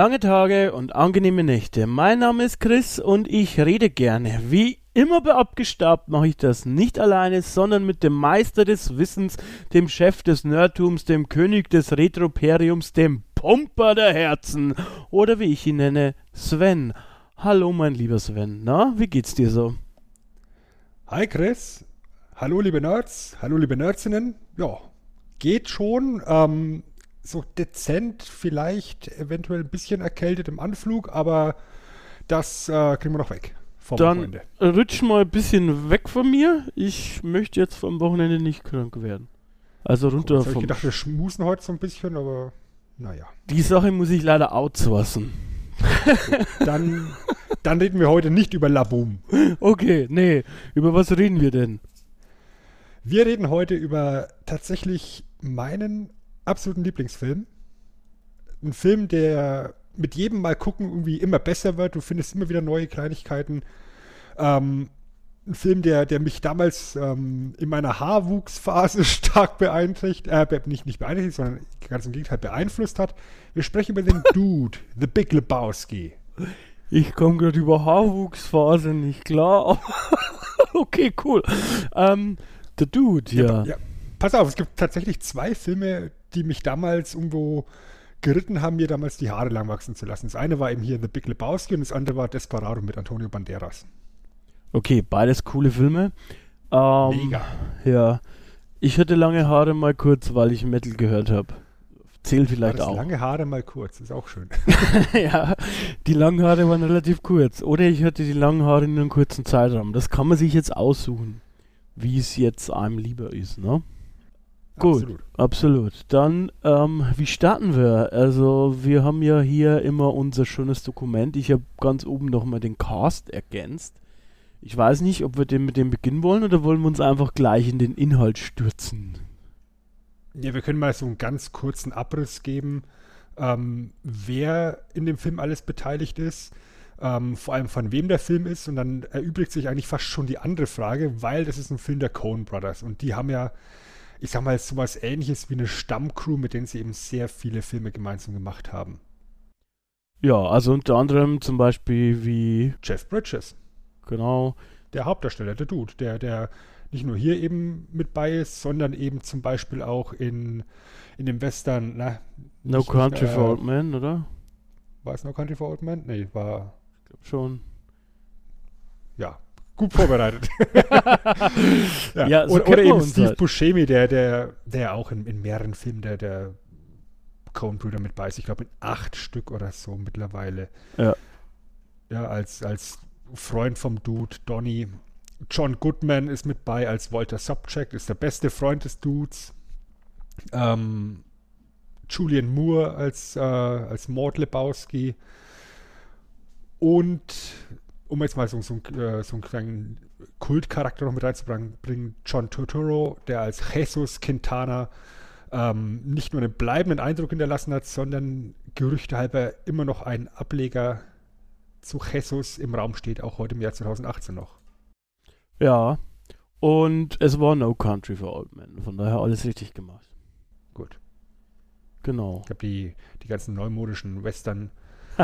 Lange Tage und angenehme Nächte. Mein Name ist Chris und ich rede gerne. Wie immer bei Abgestaubt mache ich das nicht alleine, sondern mit dem Meister des Wissens, dem Chef des Nerdtums, dem König des Retroperiums, dem Pumper der Herzen oder wie ich ihn nenne, Sven. Hallo mein lieber Sven, na, wie geht's dir so? Hi Chris, hallo liebe Nerds, hallo liebe Nerdsinnen. Ja, geht schon. Ähm, so dezent, vielleicht eventuell ein bisschen erkältet im Anflug, aber das äh, kriegen wir noch weg. Vom Dann rutsch mal ein bisschen weg von mir. Ich möchte jetzt vom Wochenende nicht krank werden. Also runter Jetzt vom. Ich gedacht, wir schmusen heute so ein bisschen, aber naja. Die Sache muss ich leider outsourcen. dann, dann reden wir heute nicht über Laboom. Okay, nee. Über was reden wir denn? Wir reden heute über tatsächlich meinen absoluten Lieblingsfilm. Ein Film, der mit jedem Mal gucken irgendwie immer besser wird. Du findest immer wieder neue Kleinigkeiten. Ähm, ein Film, der, der mich damals ähm, in meiner Haarwuchsphase stark beeinträchtigt, äh, nicht, nicht beeinträchtigt, sondern ganz im Gegenteil beeinflusst hat. Wir sprechen über den Dude, The Big Lebowski. Ich komme gerade über Haarwuchsphase nicht klar. okay, cool. Ähm, The Dude, ja. ja. ja. Pass auf, es gibt tatsächlich zwei Filme, die mich damals irgendwo geritten haben, mir damals die Haare lang wachsen zu lassen. Das eine war eben hier The Big Lebowski und das andere war Desperado mit Antonio Banderas. Okay, beides coole Filme. Ähm, Mega. Ja. Ich hatte lange Haare mal kurz, weil ich Metal gehört habe. Zählt vielleicht auch. Lange Haare mal kurz, ist auch schön. ja, die langen Haare waren relativ kurz. Oder ich hatte die langen Haare in einem kurzen Zeitraum. Das kann man sich jetzt aussuchen, wie es jetzt einem lieber ist, ne? Gut, absolut. absolut. Dann, ähm, wie starten wir? Also, wir haben ja hier immer unser schönes Dokument. Ich habe ganz oben nochmal den Cast ergänzt. Ich weiß nicht, ob wir den mit dem beginnen wollen oder wollen wir uns einfach gleich in den Inhalt stürzen? Ja, wir können mal so einen ganz kurzen Abriss geben, ähm, wer in dem Film alles beteiligt ist. Ähm, vor allem von wem der Film ist und dann erübrigt sich eigentlich fast schon die andere Frage, weil das ist ein Film der Coen Brothers und die haben ja ich sag mal, sowas ähnliches wie eine Stammcrew, mit denen sie eben sehr viele Filme gemeinsam gemacht haben. Ja, also unter anderem zum Beispiel wie Jeff Bridges. Genau. Der Hauptdarsteller, der Dude, der, der nicht nur hier eben mit bei ist, sondern eben zum Beispiel auch in, in dem Western, na, No Country nicht, äh, for Old Men, oder? War es No Country for Old Men? Nee, war. Ich glaube schon. Ja, gut vorbereitet. ja. ja so oder, oder eben Steve halt. Buscemi, der, der, der auch in, in mehreren Filmen der, der Coen-Brüder mit bei ist. Ich glaube in acht Stück oder so mittlerweile. Ja. Ja, als, als Freund vom Dude, Donny. John Goodman ist mit bei als Walter Subject, ist der beste Freund des Dudes. Ähm, Julian Moore als, äh, als Mord Lebowski. Und um jetzt mal so, so, äh, so einen kleinen Kultcharakter noch mit reinzubringen, John Turturro, der als Jesus Quintana ähm, nicht nur einen bleibenden Eindruck hinterlassen hat, sondern Gerüchte halber immer noch ein Ableger zu Jesus im Raum steht, auch heute im Jahr 2018 noch. Ja, und es war No Country for Old Men, von daher alles richtig gemacht. Gut. Genau. Ich habe die, die ganzen neumodischen Western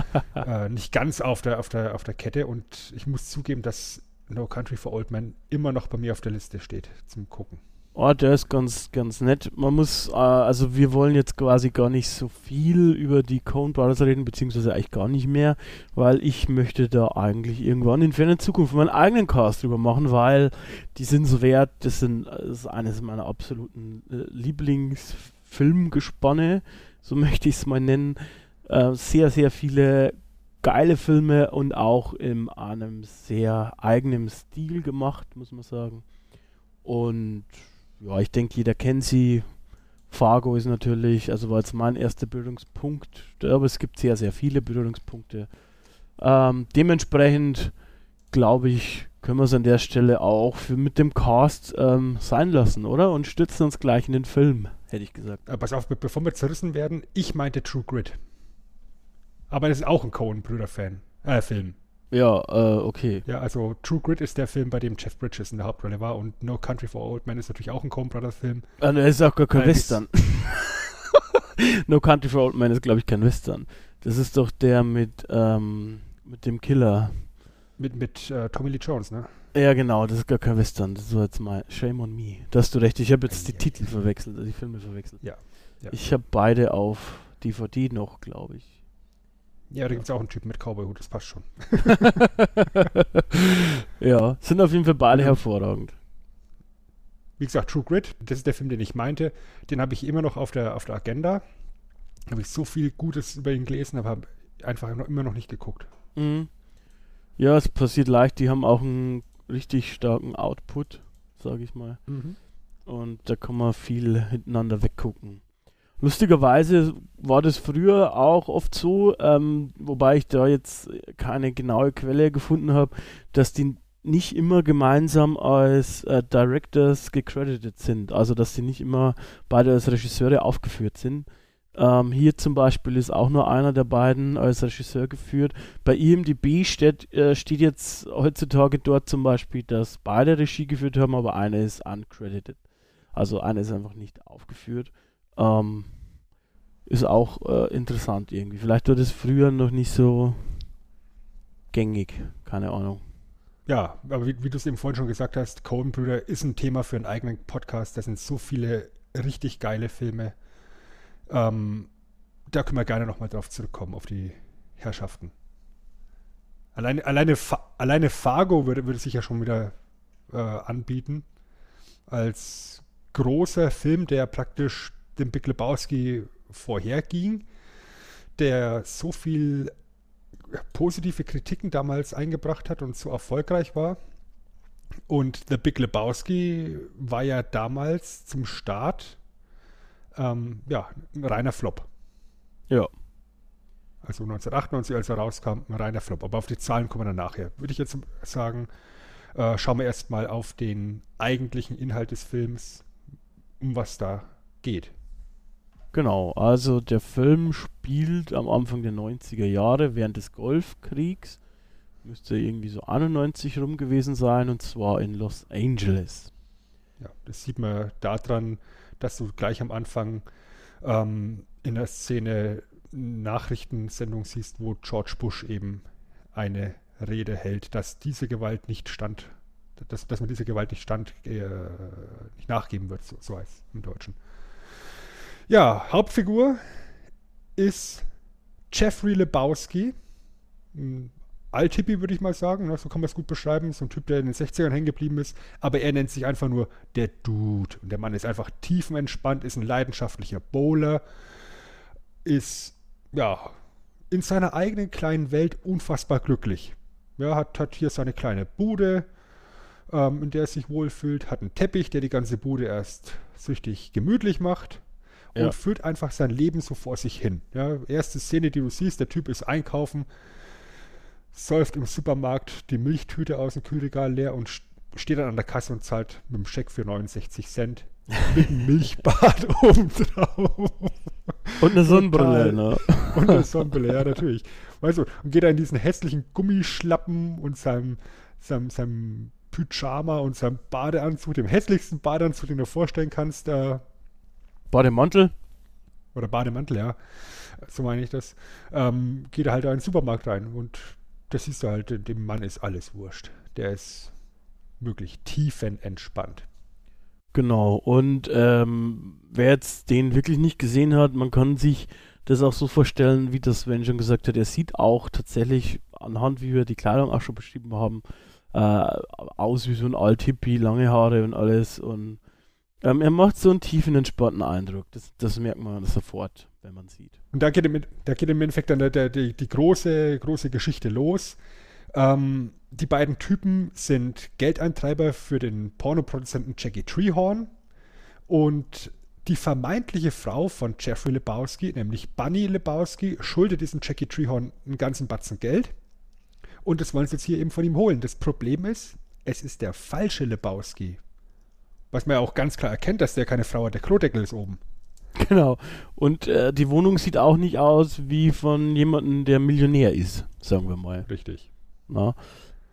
äh, nicht ganz auf der, auf, der, auf der Kette und ich muss zugeben, dass No Country for Old Men immer noch bei mir auf der Liste steht zum Gucken. Oh, der ist ganz, ganz nett. Man muss, äh, also wir wollen jetzt quasi gar nicht so viel über die Coen Brothers reden, beziehungsweise eigentlich gar nicht mehr, weil ich möchte da eigentlich irgendwann in ferner Zukunft meinen eigenen Cast drüber machen, weil die sind so wert, das, sind, das ist eines meiner absoluten äh, Lieblingsfilmgespanne, so möchte ich es mal nennen. Äh, sehr, sehr viele geile Filme und auch in einem sehr eigenen Stil gemacht, muss man sagen. Und ja, ich denke, jeder kennt sie. Fargo ist natürlich, also war jetzt mein erster Bildungspunkt, aber es gibt sehr, sehr viele Bildungspunkte. Ähm, dementsprechend glaube ich, können wir es an der Stelle auch für, mit dem Cast ähm, sein lassen, oder? Und stützen uns gleich in den Film, hätte ich gesagt. Aber pass auf, bevor wir zerrissen werden, ich meinte True Grit. Aber das ist auch ein Coen-Brüder-Fan, äh, Film. Ja, äh, okay. Ja, also True Grit ist der Film, bei dem Jeff Bridges in der Hauptrolle war und No Country for Old Men ist natürlich auch ein Coen Brothers Film. Ah, ne, ist auch gar kein Western. no Country for Old Men ist, glaube ich, kein Western. Das ist doch der mit, ähm, mit dem Killer. Mit, mit uh, Tommy Lee Jones, ne? Ja, genau, das ist gar kein Western. Das so jetzt mal Shame on Me. Da hast du recht. Ich habe jetzt die Titel verwechselt, also die Filme verwechselt. Ja. ja. Ich habe beide auf DVD noch, glaube ich. Ja, da gibt es auch einen Typen mit Cowboy-Hut, das passt schon. ja, sind auf jeden Fall beide ja. hervorragend. Wie gesagt, True Grit, das ist der Film, den ich meinte. Den habe ich immer noch auf der, auf der Agenda. Habe ich so viel Gutes über ihn gelesen, aber habe einfach noch, immer noch nicht geguckt. Mhm. Ja, es passiert leicht. Die haben auch einen richtig starken Output, sage ich mal. Mhm. Und da kann man viel hintereinander weggucken. Lustigerweise war das früher auch oft so, ähm, wobei ich da jetzt keine genaue Quelle gefunden habe, dass die nicht immer gemeinsam als äh, Directors gecredited sind. Also dass sie nicht immer beide als Regisseure aufgeführt sind. Ähm, hier zum Beispiel ist auch nur einer der beiden als Regisseur geführt. Bei IMDb steht, äh, steht jetzt heutzutage dort zum Beispiel, dass beide Regie geführt haben, aber einer ist uncredited. Also einer ist einfach nicht aufgeführt. Ähm, ist auch äh, interessant irgendwie. Vielleicht war das früher noch nicht so gängig, keine Ahnung. Ja, aber wie, wie du es eben vorhin schon gesagt hast, Coen-Brüder ist ein Thema für einen eigenen Podcast. Da sind so viele richtig geile Filme. Ähm, da können wir gerne nochmal drauf zurückkommen, auf die Herrschaften. Alleine, alleine, alleine Fargo würde, würde sich ja schon wieder äh, anbieten. Als großer Film, der praktisch dem Big Lebowski vorherging, der so viel positive Kritiken damals eingebracht hat und so erfolgreich war. Und The Big Lebowski war ja damals zum Start ähm, ja, ein reiner Flop. Ja. Also 1998, als er rauskam, ein reiner Flop. Aber auf die Zahlen kommen wir dann nachher. Würde ich jetzt sagen, äh, schauen wir erstmal auf den eigentlichen Inhalt des Films, um was da geht. Genau, also der Film spielt am Anfang der 90er Jahre während des Golfkriegs. Müsste irgendwie so 91 rum gewesen sein und zwar in Los Angeles. Ja, das sieht man daran, dass du gleich am Anfang ähm, in der Szene Nachrichtensendung siehst, wo George Bush eben eine Rede hält, dass diese Gewalt nicht stand, dass, dass man diese Gewalt nicht stand, äh, nicht nachgeben wird, so, so heißt es im Deutschen. Ja, Hauptfigur ist Jeffrey Lebowski. Ein Althippie, würde ich mal sagen. Ne? So kann man es gut beschreiben. So ein Typ, der in den 60ern hängen geblieben ist. Aber er nennt sich einfach nur der Dude. Und der Mann ist einfach tiefenentspannt, ist ein leidenschaftlicher Bowler, ist, ja, in seiner eigenen kleinen Welt unfassbar glücklich. Ja, hat, hat hier seine kleine Bude, ähm, in der er sich wohlfühlt, hat einen Teppich, der die ganze Bude erst süchtig gemütlich macht ja. und führt einfach sein Leben so vor sich hin. Ja, erste Szene, die du siehst, der Typ ist einkaufen, säuft im Supermarkt die Milchtüte aus dem Kühlregal leer und steht dann an der Kasse und zahlt mit dem Scheck für 69 Cent mit einem Milchbad oben drauf. Und eine Sonnenbrille, ne? Und eine Sonnenbrille, ja, natürlich. Weißt du, und geht da in diesen hässlichen Gummischlappen und seinem, seinem, seinem Pyjama und seinem Badeanzug, dem hässlichsten Badeanzug, den du dir vorstellen kannst, da Bademantel? Oder Bademantel, ja. So meine ich das. Ähm, geht er halt in den Supermarkt rein und das siehst du halt, dem Mann ist alles wurscht. Der ist wirklich tiefenentspannt. Genau, und ähm, wer jetzt den wirklich nicht gesehen hat, man kann sich das auch so vorstellen, wie das Sven schon gesagt hat, er sieht auch tatsächlich anhand, wie wir die Kleidung auch schon beschrieben haben, äh, aus wie so ein Alt-Hippie, lange Haare und alles und ähm, er macht so einen tiefen, entspannten Eindruck. Das, das merkt man sofort, wenn man sieht. Und da geht im, da geht im Endeffekt dann der, der, die, die große, große Geschichte los. Ähm, die beiden Typen sind Geldeintreiber für den Pornoproduzenten Jackie Treehorn und die vermeintliche Frau von Jeffrey Lebowski, nämlich Bunny Lebowski, schuldet diesem Jackie Treehorn einen ganzen Batzen Geld. Und das wollen sie jetzt hier eben von ihm holen. Das Problem ist, es ist der falsche Lebowski. Was man ja auch ganz klar erkennt, dass der keine Frau hat. Der Klodeckel ist oben. Genau. Und äh, die Wohnung sieht auch nicht aus wie von jemandem, der Millionär ist, sagen wir mal. Richtig. Na?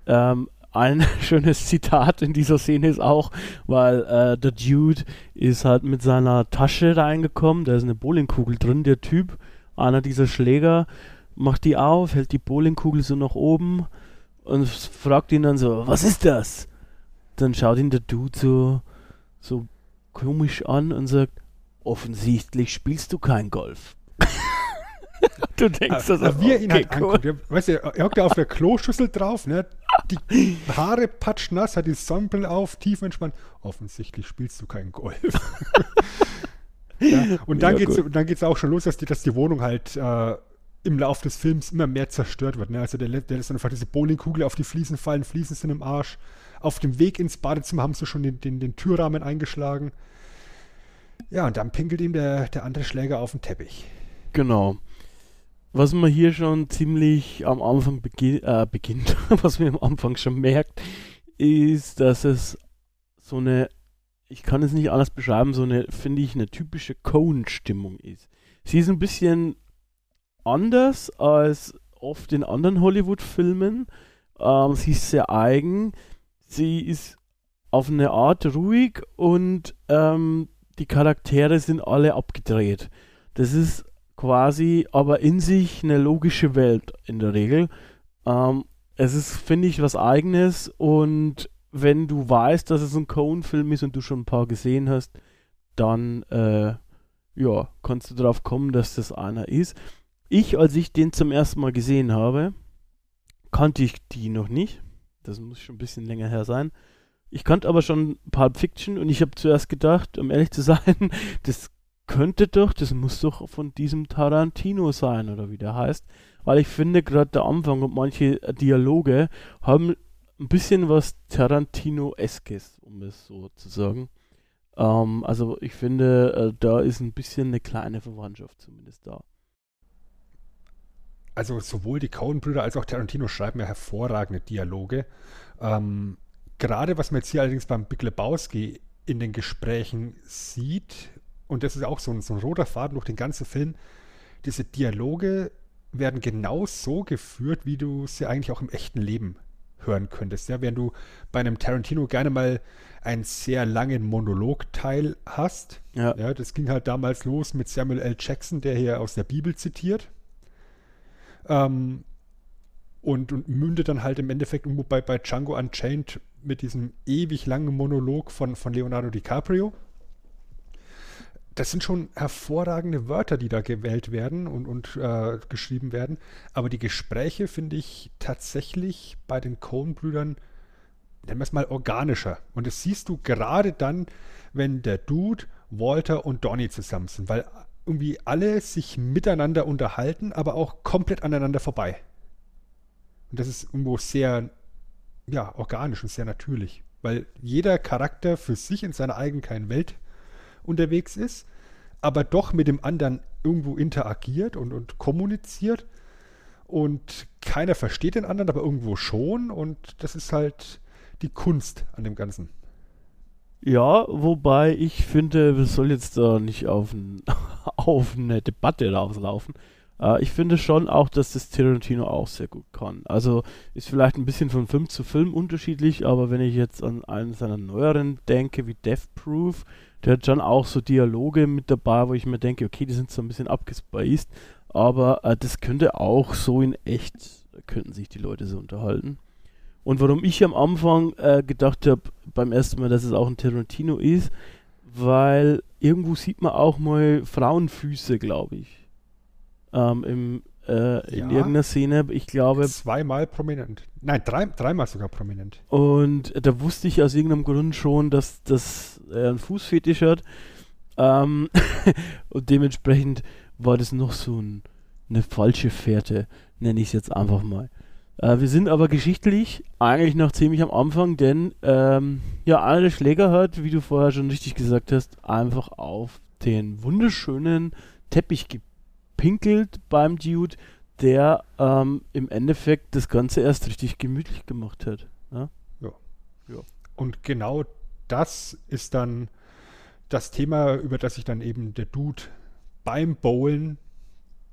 Ähm, ein schönes Zitat in dieser Szene ist auch, weil äh, der Dude ist halt mit seiner Tasche reingekommen, da ist eine Bowlingkugel drin, der Typ, einer dieser Schläger, macht die auf, hält die Bowlingkugel so nach oben und fragt ihn dann so, was ist das? Dann schaut ihn der Dude so, so komisch an und sagt, offensichtlich spielst du kein Golf. du denkst das auch. Wie er ihn okay, halt cool. anguckt. weißt du, er hockt ja auf der Kloschüssel drauf, ne? Die Haare patschnass, hat die Sonnenbrille auf, tief entspannt. Offensichtlich spielst du kein Golf. ja, und dann ja, geht's, dann geht's auch schon los, dass die, dass die Wohnung halt äh, im Laufe des Films immer mehr zerstört wird. Ne? Also der, der lässt einfach diese Bowlingkugel auf die Fliesen fallen, Fliesen sind im Arsch. Auf dem Weg ins Badezimmer haben sie schon den, den, den Türrahmen eingeschlagen. Ja, und dann pinkelt ihm der, der andere Schläger auf den Teppich. Genau. Was man hier schon ziemlich am Anfang begin äh, beginnt, was man am Anfang schon merkt, ist, dass es so eine, ich kann es nicht anders beschreiben, so eine, finde ich, eine typische Cone-Stimmung ist. Sie ist ein bisschen anders als oft in anderen Hollywood-Filmen. Ähm, sie ist sehr eigen. Sie ist auf eine Art ruhig und ähm, die Charaktere sind alle abgedreht. Das ist quasi aber in sich eine logische Welt in der Regel. Ähm, es ist, finde ich, was eigenes und wenn du weißt, dass es ein Cone-Film ist und du schon ein paar gesehen hast, dann äh, ja, kannst du darauf kommen, dass das einer ist. Ich, als ich den zum ersten Mal gesehen habe, kannte ich die noch nicht. Das muss schon ein bisschen länger her sein. Ich kannte aber schon Pulp Fiction und ich habe zuerst gedacht, um ehrlich zu sein, das könnte doch, das muss doch von diesem Tarantino sein oder wie der heißt. Weil ich finde, gerade der Anfang und manche Dialoge haben ein bisschen was Tarantino-eskes, um es so zu sagen. Ähm, also ich finde, äh, da ist ein bisschen eine kleine Verwandtschaft zumindest da. Also sowohl die Coen-Brüder als auch Tarantino schreiben ja hervorragende Dialoge. Ähm, gerade was man jetzt hier allerdings beim Big Lebowski in den Gesprächen sieht, und das ist auch so ein, so ein roter Faden durch den ganzen Film, diese Dialoge werden genau so geführt, wie du sie eigentlich auch im echten Leben hören könntest. Ja, wenn du bei einem Tarantino gerne mal einen sehr langen Monologteil hast. Ja. ja. Das ging halt damals los mit Samuel L. Jackson, der hier aus der Bibel zitiert. Ähm, und, und mündet dann halt im Endeffekt bei, bei Django Unchained mit diesem ewig langen Monolog von, von Leonardo DiCaprio das sind schon hervorragende Wörter, die da gewählt werden und, und äh, geschrieben werden. Aber die Gespräche finde ich tatsächlich bei den Coen-Brüdern, nennen wir es mal, organischer. Und das siehst du gerade dann, wenn der Dude, Walter und Donny zusammen sind, weil irgendwie alle sich miteinander unterhalten, aber auch komplett aneinander vorbei. Und das ist irgendwo sehr, ja, organisch und sehr natürlich, weil jeder Charakter für sich in seiner eigenen Welt unterwegs ist, aber doch mit dem anderen irgendwo interagiert und, und kommuniziert. Und keiner versteht den anderen, aber irgendwo schon. Und das ist halt die Kunst an dem Ganzen. Ja, wobei ich finde, wir soll jetzt da nicht auf, ein, auf eine Debatte rauslaufen. Äh, ich finde schon auch, dass das Tarantino auch sehr gut kann. Also ist vielleicht ein bisschen von Film zu Film unterschiedlich, aber wenn ich jetzt an einen seiner neueren denke, wie Death Proof, der hat schon auch so Dialoge mit dabei, wo ich mir denke, okay, die sind so ein bisschen abgespaced, aber äh, das könnte auch so in echt, könnten sich die Leute so unterhalten. Und warum ich am Anfang äh, gedacht habe, beim ersten Mal, dass es auch ein Tarantino ist, weil irgendwo sieht man auch mal Frauenfüße, glaube ich. Ähm, im, äh, in ja, irgendeiner Szene, ich glaube. Zweimal prominent. Nein, drei, dreimal sogar prominent. Und da wusste ich aus irgendeinem Grund schon, dass das äh, ein Fußfetisch hat. Ähm und dementsprechend war das noch so ein, eine falsche Fährte, nenne ich es jetzt einfach mal. Äh, wir sind aber geschichtlich eigentlich noch ziemlich am Anfang, denn ähm, ja, der Schläger hat, wie du vorher schon richtig gesagt hast, einfach auf den wunderschönen Teppich gepinkelt beim Dude, der ähm, im Endeffekt das Ganze erst richtig gemütlich gemacht hat. Ja? ja. ja. Und genau das ist dann das Thema, über das sich dann eben der Dude beim Bowlen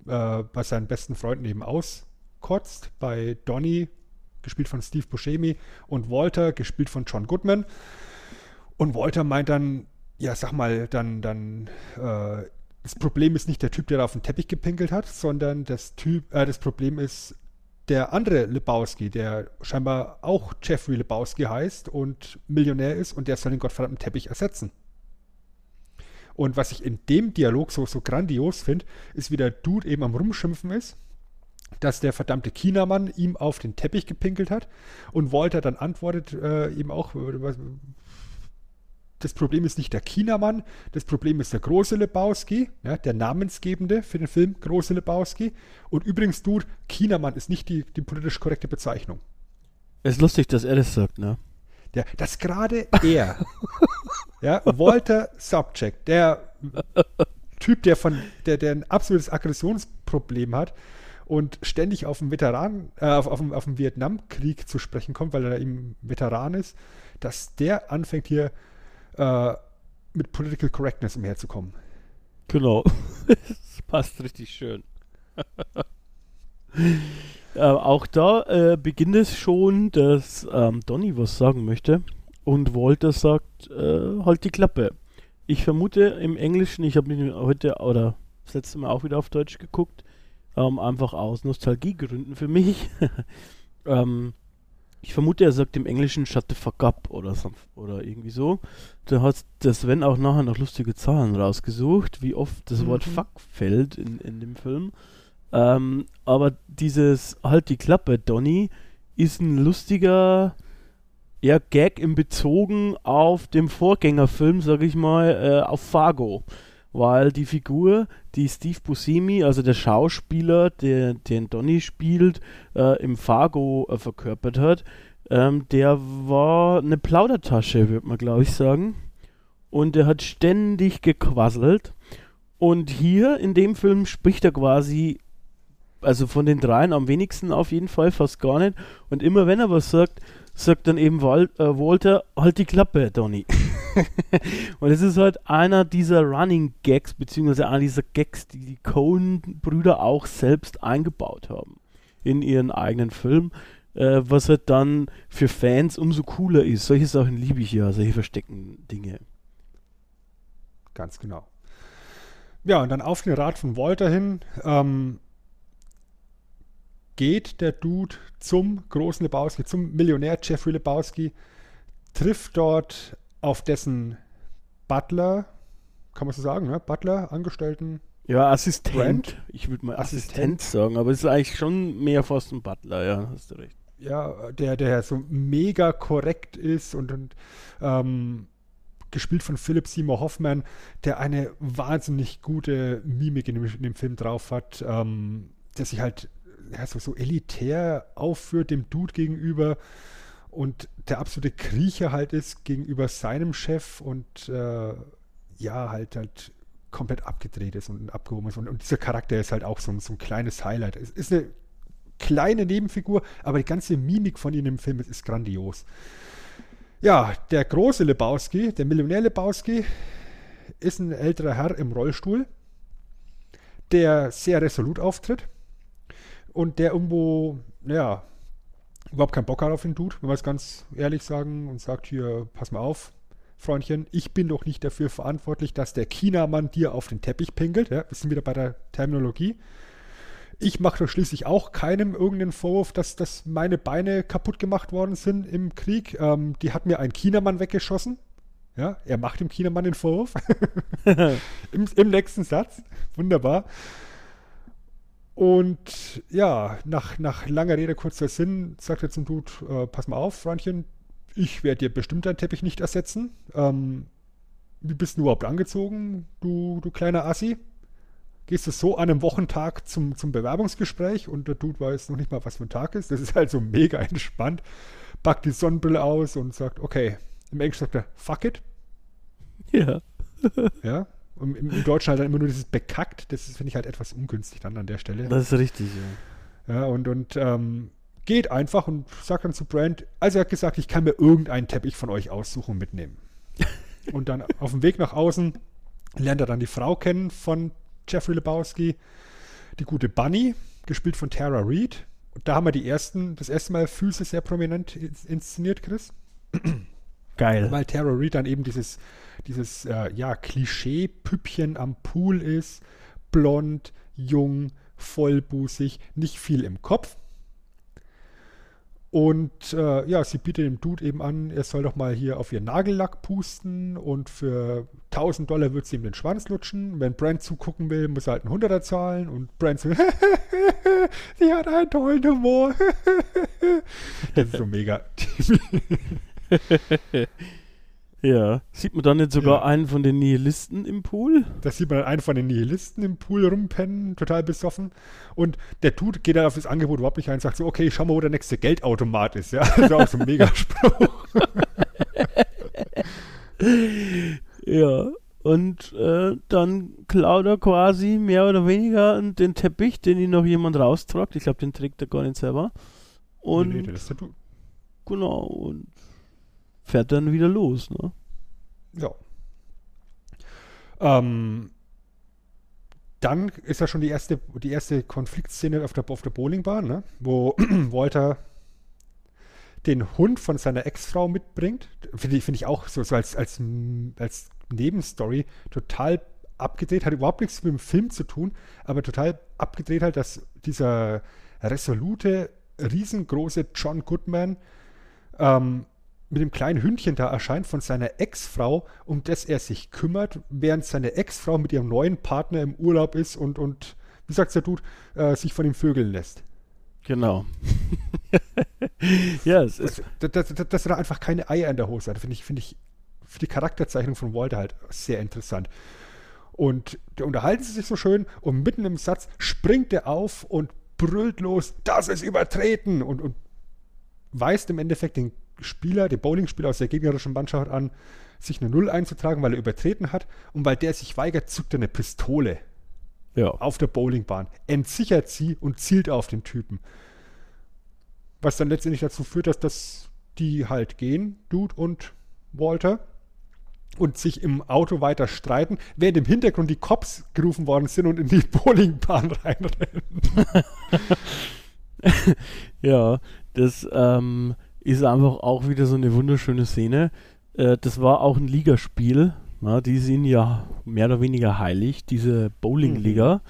äh, bei seinen besten Freunden eben auskotzt. Bei Donny, gespielt von Steve Buscemi, und Walter, gespielt von John Goodman. Und Walter meint dann, ja, sag mal, dann, dann, äh, das Problem ist nicht der Typ, der da auf den Teppich gepinkelt hat, sondern das Typ, äh, das Problem ist der andere Lebowski, der scheinbar auch Jeffrey Lebowski heißt und Millionär ist und der soll den gottverdammten Teppich ersetzen. Und was ich in dem Dialog so, so grandios finde, ist, wie der Dude eben am Rumschimpfen ist, dass der verdammte Chinamann ihm auf den Teppich gepinkelt hat und Walter dann antwortet äh, eben auch, äh, das Problem ist nicht der Chinamann, das Problem ist der große Lebowski, ja, der namensgebende für den Film große Lebowski. Und übrigens, Dude, Chinamann ist nicht die, die politisch korrekte Bezeichnung. Es ist lustig, dass er das sagt, ne? Der, dass gerade er, ja, Walter Subject, der Typ, der von, der, der ein absolutes Aggressionsproblem hat und ständig auf den Veteran, äh, auf, auf, auf den Vietnamkrieg zu sprechen kommt, weil er eben Veteran ist, dass der anfängt hier äh, mit Political Correctness umherzukommen. Genau. das passt richtig schön. äh, auch da äh, beginnt es schon, dass ähm, Donny was sagen möchte und Walter sagt, äh, halt die Klappe. Ich vermute im Englischen, ich habe heute oder das letzte Mal auch wieder auf Deutsch geguckt, ähm, einfach aus Nostalgiegründen für mich. ähm, ich vermute, er sagt im Englischen Shut the fuck up oder, so, oder irgendwie so. Da hat der Sven auch nachher noch lustige Zahlen rausgesucht, wie oft das mhm. Wort fuck fällt in, in dem Film. Ähm, aber dieses Halt die Klappe, Donny, ist ein lustiger ja, Gag im Bezogen auf dem Vorgängerfilm, sag ich mal, äh, auf Fargo weil die Figur, die Steve Buscemi, also der Schauspieler, der den Donny spielt, äh, im Fargo äh, verkörpert hat, ähm, der war eine Plaudertasche, würde man glaube ich sagen. Und er hat ständig gequasselt. Und hier in dem Film spricht er quasi, also von den dreien am wenigsten auf jeden Fall, fast gar nicht. Und immer wenn er was sagt, sagt dann eben Wal äh, Walter, halt die Klappe, Donny. und es ist halt einer dieser Running Gags, beziehungsweise einer dieser Gags, die die Coen-Brüder auch selbst eingebaut haben in ihren eigenen Film, äh, was halt dann für Fans umso cooler ist. Solche Sachen liebe ich ja, solche versteckten Dinge. Ganz genau. Ja, und dann auf den Rat von Walter hin ähm, geht der Dude zum großen Lebowski, zum Millionär Jeffrey Lebowski, trifft dort auf dessen Butler, kann man so sagen, ne? Butler, Angestellten. Ja, Assistent. Brand. Ich würde mal Assistent. Assistent. sagen, aber es ist eigentlich schon mehr fast ein Butler, ja, hast du recht. Ja, der, der so mega korrekt ist und, und ähm, gespielt von Philip Seymour Hoffman, der eine wahnsinnig gute Mimik in dem, in dem Film drauf hat, ähm, der sich halt ja, so, so elitär aufführt dem Dude gegenüber und der absolute Kriecher halt ist gegenüber seinem Chef und äh, ja, halt halt komplett abgedreht ist und abgehoben ist. Und, und dieser Charakter ist halt auch so, so ein kleines Highlight. Es ist eine kleine Nebenfigur, aber die ganze Mimik von ihm im Film ist, ist grandios. Ja, der große Lebowski, der Millionär Lebowski, ist ein älterer Herr im Rollstuhl, der sehr resolut auftritt und der irgendwo, naja, überhaupt keinen Bock hat auf den Dude, wenn wir es ganz ehrlich sagen und sagt hier, pass mal auf, Freundchen, ich bin doch nicht dafür verantwortlich, dass der Chinamann dir auf den Teppich pinkelt. Ja, wir sind wieder bei der Terminologie. Ich mache doch schließlich auch keinem irgendeinen Vorwurf, dass, dass meine Beine kaputt gemacht worden sind im Krieg. Ähm, die hat mir ein Chinamann weggeschossen. Ja, er macht dem Chinamann den Vorwurf. Im, Im nächsten Satz. Wunderbar. Und ja, nach, nach langer Rede, kurzer Sinn, sagt er zum Dude, äh, pass mal auf, Freundchen, ich werde dir bestimmt deinen Teppich nicht ersetzen. Ähm, wie bist du überhaupt angezogen, du, du kleiner Assi? Gehst du so an einem Wochentag zum, zum Bewerbungsgespräch und der Dude weiß noch nicht mal, was für ein Tag ist. Das ist halt so mega entspannt. Packt die Sonnenbrille aus und sagt, okay, im Englisch sagt er, fuck it. Ja. ja. Und im, im Deutschen halt dann immer nur dieses bekackt. Das finde ich halt etwas ungünstig dann an der Stelle. Das ist richtig, ja. Ja, und, und ähm, geht einfach und sagt dann zu Brand, also er hat gesagt, ich kann mir irgendeinen Teppich von euch aussuchen und mitnehmen. und dann auf dem Weg nach außen lernt er dann die Frau kennen von Jeffrey Lebowski, die gute Bunny, gespielt von Tara Reid. Und da haben wir die ersten, das erste Mal Füße sehr prominent inszeniert, Chris. Geil. Weil Tara Reid dann eben dieses, dieses äh, ja, Klischee-Püppchen am Pool ist. Blond, jung, vollbusig, nicht viel im Kopf. Und äh, ja, sie bietet dem Dude eben an, er soll doch mal hier auf ihr Nagellack pusten und für 1000 Dollar wird sie ihm den Schwanz lutschen. Wenn Brand zugucken will, muss er halt einen Hunderter zahlen und Brand so, sie hat einen tollen Humor. das ist so mega. Ja. Sieht man dann nicht sogar ja. einen von den Nihilisten im Pool? Da sieht man einen von den Nihilisten im Pool rumpennen, total besoffen. Und der Dude geht dann auf das Angebot überhaupt nicht ein und sagt so, okay, schau mal, wo der nächste Geldautomat ist. Ja, das ist auch so ein Megaspruch. ja. Und äh, dann klaut er quasi mehr oder weniger den Teppich, den ihn noch jemand raustragt. Ich glaube, den trägt er gar nicht selber. Und nee, nee, das ist der Dude. Genau. Und fährt dann wieder los, ne? Ja. Ähm, dann ist ja schon die erste, die erste Konfliktszene auf der, auf der Bowlingbahn, ne? wo Walter den Hund von seiner Ex-Frau mitbringt. Finde ich, find ich auch so, so als, als, als Nebenstory total abgedreht, hat überhaupt nichts mit dem Film zu tun, aber total abgedreht halt, dass dieser resolute, riesengroße John Goodman ähm, mit dem kleinen Hündchen da erscheint von seiner Ex-Frau, um das er sich kümmert, während seine Ex-Frau mit ihrem neuen Partner im Urlaub ist und, und wie sagt der Dude, äh, sich von ihm vögeln lässt. Genau. ja, es ist. Dass, dass, dass, dass er da einfach keine Eier in der Hose hat, finde ich, finde ich für die Charakterzeichnung von Walter halt sehr interessant. Und da unterhalten sie sich so schön und mitten im Satz springt er auf und brüllt los, das ist übertreten und, und weist im Endeffekt den Spieler, den Bowling-Spieler aus der gegnerischen Mannschaft an, sich eine Null einzutragen, weil er übertreten hat. Und weil der sich weigert, zückt er eine Pistole ja. auf der Bowlingbahn, entsichert sie und zielt auf den Typen. Was dann letztendlich dazu führt, dass das die halt gehen, Dude und Walter, und sich im Auto weiter streiten, während im Hintergrund die Cops gerufen worden sind und in die Bowlingbahn reinrennen. ja, das ähm, ist einfach auch wieder so eine wunderschöne Szene. Äh, das war auch ein Ligaspiel. Na, die sind ja mehr oder weniger heilig, diese Bowling-Liga.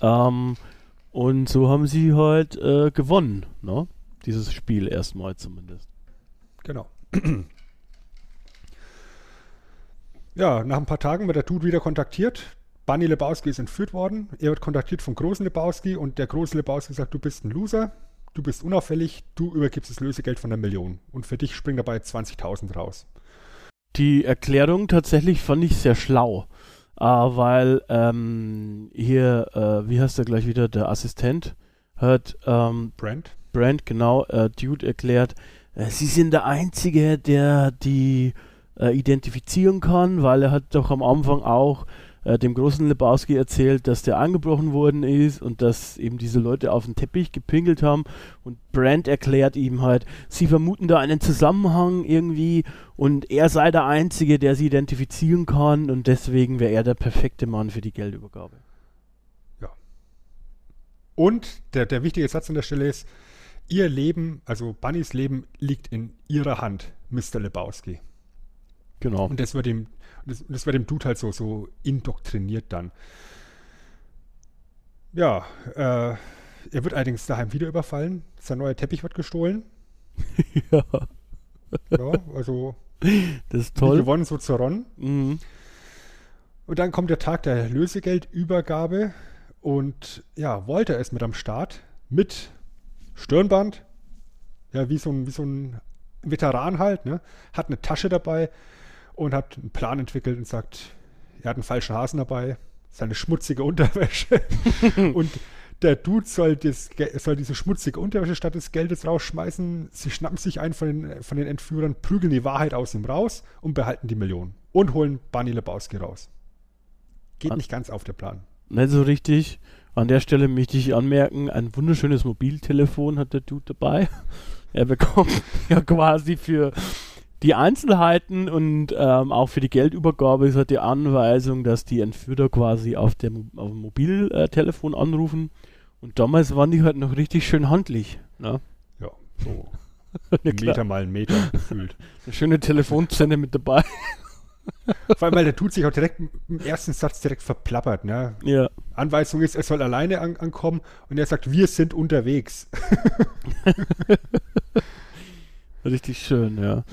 Mhm. Ähm, und so haben sie halt äh, gewonnen, ne? dieses Spiel erstmal zumindest. Genau. ja, nach ein paar Tagen wird der Dude wieder kontaktiert. Bunny Lebowski ist entführt worden. Er wird kontaktiert vom großen Lebowski und der große Lebowski sagt, du bist ein Loser du bist unauffällig, du übergibst das Lösegeld von einer Million. Und für dich springen dabei 20.000 raus. Die Erklärung tatsächlich fand ich sehr schlau, äh, weil ähm, hier, äh, wie heißt er gleich wieder, der Assistent hat ähm, Brand, Brand genau, äh, Dude erklärt, äh, sie sind der Einzige, der die äh, identifizieren kann, weil er hat doch am Anfang auch äh, dem großen Lebowski erzählt, dass der angebrochen worden ist und dass eben diese Leute auf den Teppich gepinkelt haben. Und Brand erklärt ihm halt, sie vermuten da einen Zusammenhang irgendwie und er sei der Einzige, der sie identifizieren kann und deswegen wäre er der perfekte Mann für die Geldübergabe. Ja. Und der, der wichtige Satz an der Stelle ist, ihr Leben, also Bunnys Leben liegt in ihrer Hand, Mr. Lebowski. Genau. Und das wird ihm das, das wird dem Dude halt so, so indoktriniert dann. Ja, äh, er wird allerdings daheim wieder überfallen. Sein neuer Teppich wird gestohlen. ja. Ja, also. Das ist toll. gewonnen, so zu Ron. Mhm. Und dann kommt der Tag der Lösegeldübergabe. Und ja, Walter ist mit am Start. Mit Stirnband. Ja, wie so ein, wie so ein Veteran halt, ne? Hat eine Tasche dabei und hat einen Plan entwickelt und sagt, er hat einen falschen Hasen dabei, seine schmutzige Unterwäsche und der Dude soll, das, soll diese schmutzige Unterwäsche statt des Geldes rausschmeißen. Sie schnappen sich einen von den, von den Entführern, prügeln die Wahrheit aus ihm raus und behalten die Million. Und holen Bunny Lebowski raus. geht An nicht ganz auf der Plan. Nicht so richtig. An der Stelle möchte ich anmerken, ein wunderschönes Mobiltelefon hat der Dude dabei. Er bekommt ja quasi für die Einzelheiten und ähm, auch für die Geldübergabe ist halt die Anweisung, dass die Entführer quasi auf dem, auf dem Mobiltelefon anrufen. Und damals waren die halt noch richtig schön handlich. Ne? Ja, so. ein Meter mal ein Meter gefühlt. Eine schöne Telefonzelle mit dabei. Vor allem, weil der tut sich auch direkt im ersten Satz direkt verplappert. Ne? Ja. Anweisung ist, er soll alleine an, ankommen und er sagt, wir sind unterwegs. Richtig schön, ja. ja.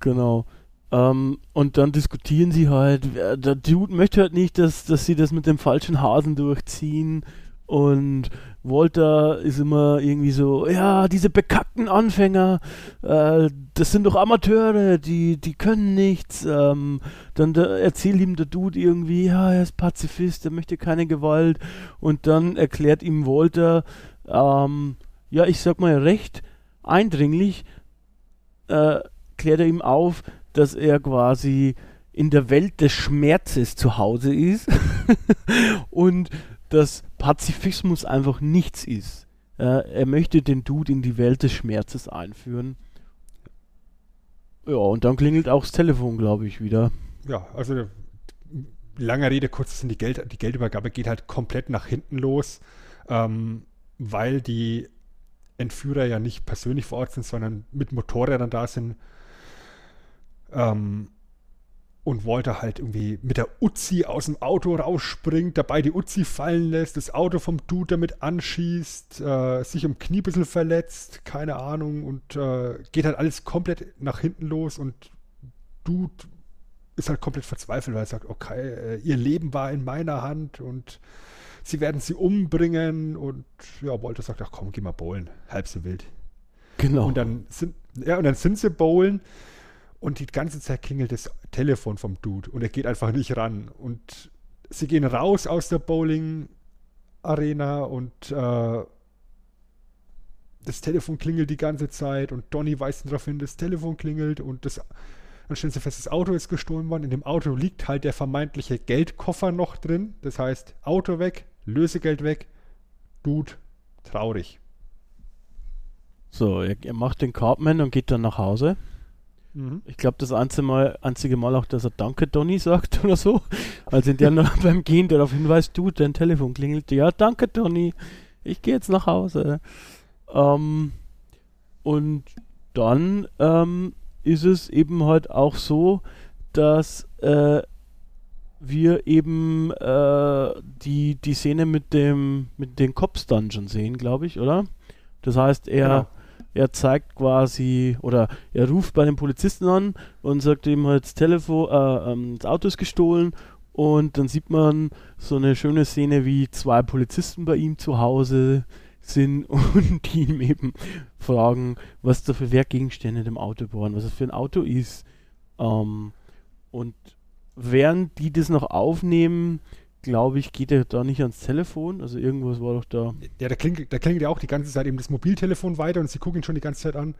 Genau. Ähm, und dann diskutieren sie halt, der Dude möchte halt nicht, dass, dass sie das mit dem falschen Hasen durchziehen und Walter ist immer irgendwie so, ja, diese bekackten Anfänger, äh, das sind doch Amateure, die, die können nichts. Ähm, dann der, erzählt ihm der Dude irgendwie, ja, er ist Pazifist, er möchte keine Gewalt. Und dann erklärt ihm Walter, ähm, ja, ich sag mal recht eindringlich, äh, klärt er ihm auf, dass er quasi in der Welt des Schmerzes zu Hause ist und dass Pazifismus einfach nichts ist. Äh, er möchte den Dude in die Welt des Schmerzes einführen. Ja, und dann klingelt auch das Telefon, glaube ich, wieder. Ja, also lange Rede, kurz sind die, Geld, die Geldübergabe geht halt komplett nach hinten los, ähm, weil die Entführer ja nicht persönlich vor Ort sind, sondern mit Motorrädern da sind. Ähm, und Walter halt irgendwie mit der Uzi aus dem Auto rausspringt, dabei die Uzi fallen lässt, das Auto vom Dude damit anschießt, äh, sich im Knie ein bisschen verletzt, keine Ahnung, und äh, geht halt alles komplett nach hinten los und Dude ist halt komplett verzweifelt, weil er sagt, okay, äh, ihr Leben war in meiner Hand und sie werden sie umbringen und ja, Walter sagt, ach komm, geh mal bowlen, halb so wild. Genau. Und dann sind, ja, und dann sind sie bowlen und die ganze Zeit klingelt das Telefon vom Dude und er geht einfach nicht ran. Und sie gehen raus aus der Bowling-Arena und äh, das Telefon klingelt die ganze Zeit und Donny weist darauf hin, das Telefon klingelt und das, dann stellen sie fest, das Auto ist gestohlen worden. In dem Auto liegt halt der vermeintliche Geldkoffer noch drin. Das heißt, Auto weg, Lösegeld weg, Dude, traurig. So, er, macht den Cartman und geht dann nach Hause. Mhm. Ich glaube, das einzige Mal, einzige Mal auch, dass er Danke, Donny sagt oder so. Als in der noch beim Gehen darauf hinweist, du, dein Telefon klingelt. Ja, danke, Donny. Ich gehe jetzt nach Hause. Ähm, und dann ähm, ist es eben halt auch so, dass äh, wir eben äh, die, die Szene mit dem mit den Cops Dungeon sehen, glaube ich, oder? Das heißt, er genau er zeigt quasi oder er ruft bei dem Polizisten an und sagt ihm halt das Telefon, äh, ähm, das Auto ist gestohlen und dann sieht man so eine schöne Szene, wie zwei Polizisten bei ihm zu Hause sind und die ihm eben fragen, was da für Werkgegenstände im Auto waren, was das für ein Auto ist. Ähm, und während die das noch aufnehmen, glaube ich, geht er da nicht ans Telefon. Also irgendwas war doch da. Ja, da klingelt, da klingelt ja auch die ganze Zeit eben das Mobiltelefon weiter und sie gucken ihn schon die ganze Zeit an.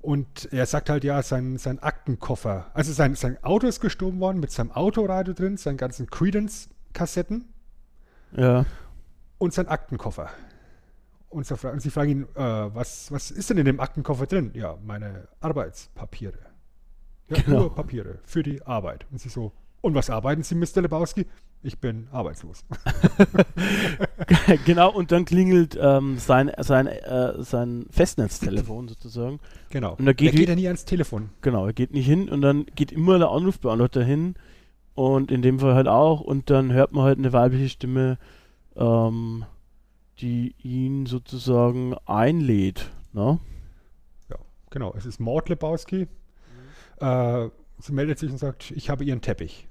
Und er sagt halt, ja, sein, sein Aktenkoffer. Also sein, sein Auto ist gestorben worden mit seinem Autoradio drin, seinen ganzen Credence-Kassetten. Ja. Und sein Aktenkoffer. Und, so, und sie fragen ihn, äh, was, was ist denn in dem Aktenkoffer drin? Ja, meine Arbeitspapiere. Ja, genau. nur Papiere für die Arbeit. Und sie so, und was arbeiten Sie, Mr. Lebowski? Ich bin arbeitslos. genau, und dann klingelt ähm, sein, sein, äh, sein Festnetztelefon sozusagen. Genau. Und da geht, geht er nie ans Telefon. Genau, er geht nicht hin und dann geht immer der Anrufbeantworter hin und in dem Fall halt auch und dann hört man halt eine weibliche Stimme, ähm, die ihn sozusagen einlädt. Ne? Ja, genau. Es ist Mord Lebowski. Mhm. Äh, sie meldet sich und sagt, ich habe ihren Teppich.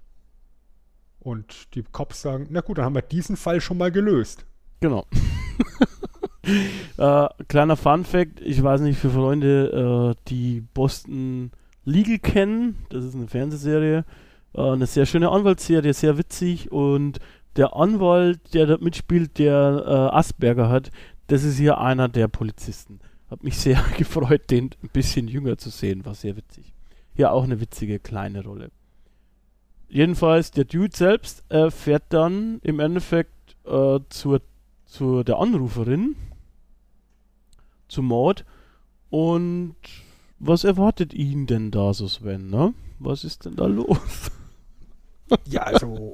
Und die Cops sagen, na gut, dann haben wir diesen Fall schon mal gelöst. Genau. äh, kleiner Fun Fact, ich weiß nicht für Freunde, äh, die Boston Legal kennen, das ist eine Fernsehserie, äh, eine sehr schöne Anwaltsserie, sehr witzig und der Anwalt, der da mitspielt, der äh, Asperger hat, das ist hier einer der Polizisten. Hat mich sehr gefreut, den ein bisschen jünger zu sehen, war sehr witzig. Ja, auch eine witzige kleine Rolle. Jedenfalls, der Dude selbst äh, fährt dann im Endeffekt äh, zur, zur der Anruferin, zu Maud. Und was erwartet ihn denn da so, Sven, ne? Was ist denn da los? Ja, also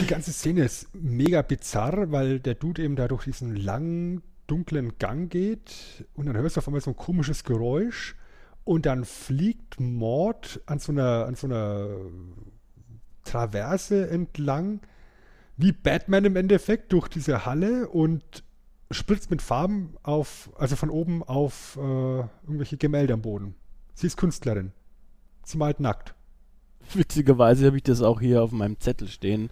die ganze Szene ist mega bizarr, weil der Dude eben da durch diesen langen, dunklen Gang geht und dann hörst du auf einmal so ein komisches Geräusch und dann fliegt Mord an so einer, an so einer Traverse entlang, wie Batman im Endeffekt, durch diese Halle und spritzt mit Farben auf, also von oben auf äh, irgendwelche Gemälde am Boden. Sie ist Künstlerin. Sie malt nackt. Witzigerweise habe ich das auch hier auf meinem Zettel stehen.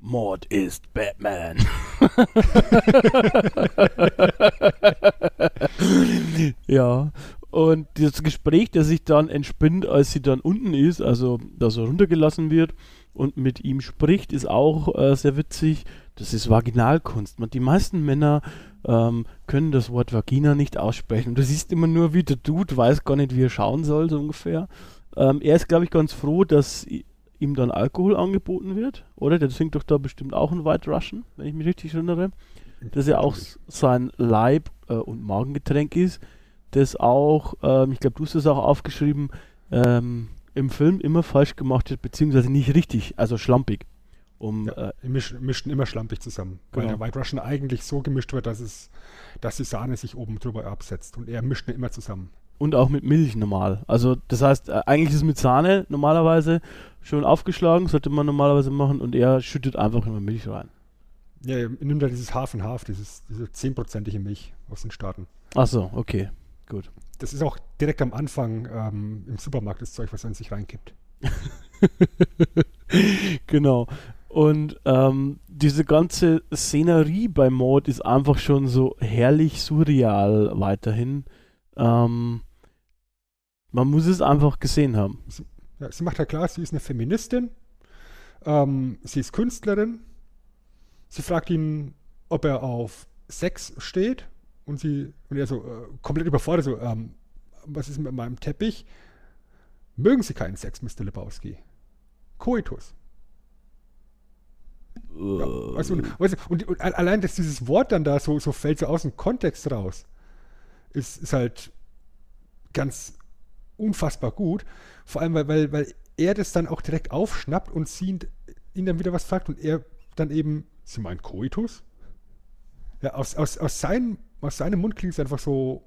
Mord ist Batman. ja, und das Gespräch, das sich dann entspinnt, als sie dann unten ist, also dass er runtergelassen wird und mit ihm spricht, ist auch äh, sehr witzig. Das ist Vaginalkunst. Die meisten Männer ähm, können das Wort Vagina nicht aussprechen. Du siehst immer nur, wie der Dude weiß gar nicht, wie er schauen soll, so ungefähr. Ähm, er ist, glaube ich, ganz froh, dass ihm dann Alkohol angeboten wird, oder? Der trinkt doch da bestimmt auch ein White Russian, wenn ich mich richtig erinnere. Dass er auch sein Leib- äh, und Magengetränk ist, das auch, ähm, ich glaube, du hast es auch aufgeschrieben, ähm, im Film immer falsch gemacht wird, beziehungsweise nicht richtig, also schlampig. Um, ja, äh, mischen, mischen immer schlampig zusammen, genau. weil der White Russian eigentlich so gemischt wird, dass es, dass die Sahne sich oben drüber absetzt und er mischt immer zusammen und auch mit Milch normal. Also das heißt, äh, eigentlich ist es mit Sahne normalerweise schon aufgeschlagen, sollte man normalerweise machen und er schüttet einfach immer Milch rein. Ja, er nimmt da dieses Half and Half, dieses, diese zehnprozentige Milch aus den Staaten. Ach so, okay, gut. Das ist auch direkt am Anfang ähm, im Supermarkt das Zeug, was in sich reinkippt. genau. Und ähm, diese ganze Szenerie bei Mord ist einfach schon so herrlich surreal weiterhin. Ähm, man muss es einfach gesehen haben. Sie, ja, sie macht ja klar, sie ist eine Feministin. Ähm, sie ist Künstlerin. Sie fragt ihn, ob er auf Sex steht. Und sie, und er so äh, komplett überfordert, so, ähm, was ist mit meinem Teppich? Mögen Sie keinen Sex, Mr. Lebowski? Coitus. Ja, weißt du, und, weißt du, und, und, allein, dass dieses Wort dann da so, so fällt, so aus dem Kontext raus, ist, ist halt ganz unfassbar gut. Vor allem, weil, weil, weil er das dann auch direkt aufschnappt und sie ihn dann wieder was fragt und er dann eben, sie meint Koitus? Ja, aus, aus, aus, sein, aus seinem Mund klingt es einfach so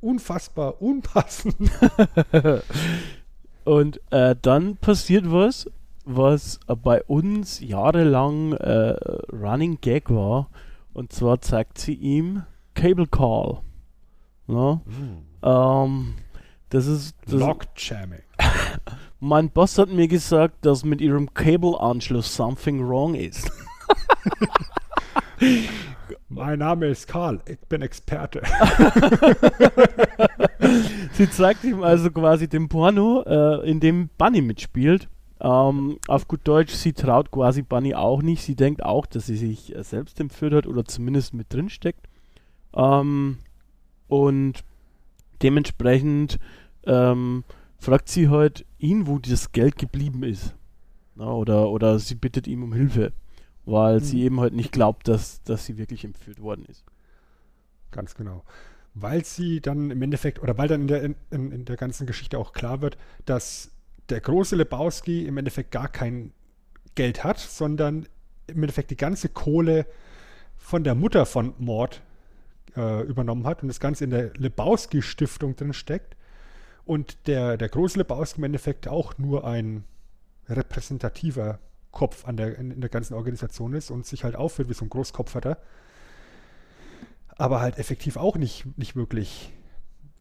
unfassbar unpassend. und äh, dann passiert was, was bei uns jahrelang äh, Running Gag war. Und zwar zeigt sie ihm Cable Call. No? Mm. Ähm, das ist. Das Lockjamming. mein Boss hat mir gesagt, dass mit ihrem Cable-Anschluss something wrong ist. mein Name ist Karl, ich bin Experte. Sie zeigt ihm also quasi den Porno, äh, in dem Bunny mitspielt. Ähm, auf gut Deutsch, sie traut quasi Bunny auch nicht. Sie denkt auch, dass sie sich äh, selbst entführt hat oder zumindest mit drin steckt. Ähm, und dementsprechend ähm, fragt sie halt ihn, wo das Geld geblieben ist. Na, oder, oder sie bittet ihm um Hilfe, weil mhm. sie eben halt nicht glaubt, dass, dass sie wirklich entführt worden ist. Ganz genau. Weil sie dann im Endeffekt, oder weil dann in der, in, in der ganzen Geschichte auch klar wird, dass der große Lebowski im Endeffekt gar kein Geld hat, sondern im Endeffekt die ganze Kohle von der Mutter von Mord äh, übernommen hat und das Ganze in der Lebowski-Stiftung drin steckt und der, der große Lebowski im Endeffekt auch nur ein repräsentativer Kopf an der, in, der ganzen Organisation ist und sich halt aufführt wie so ein Großkopf hat er. Aber halt effektiv auch nicht, nicht wirklich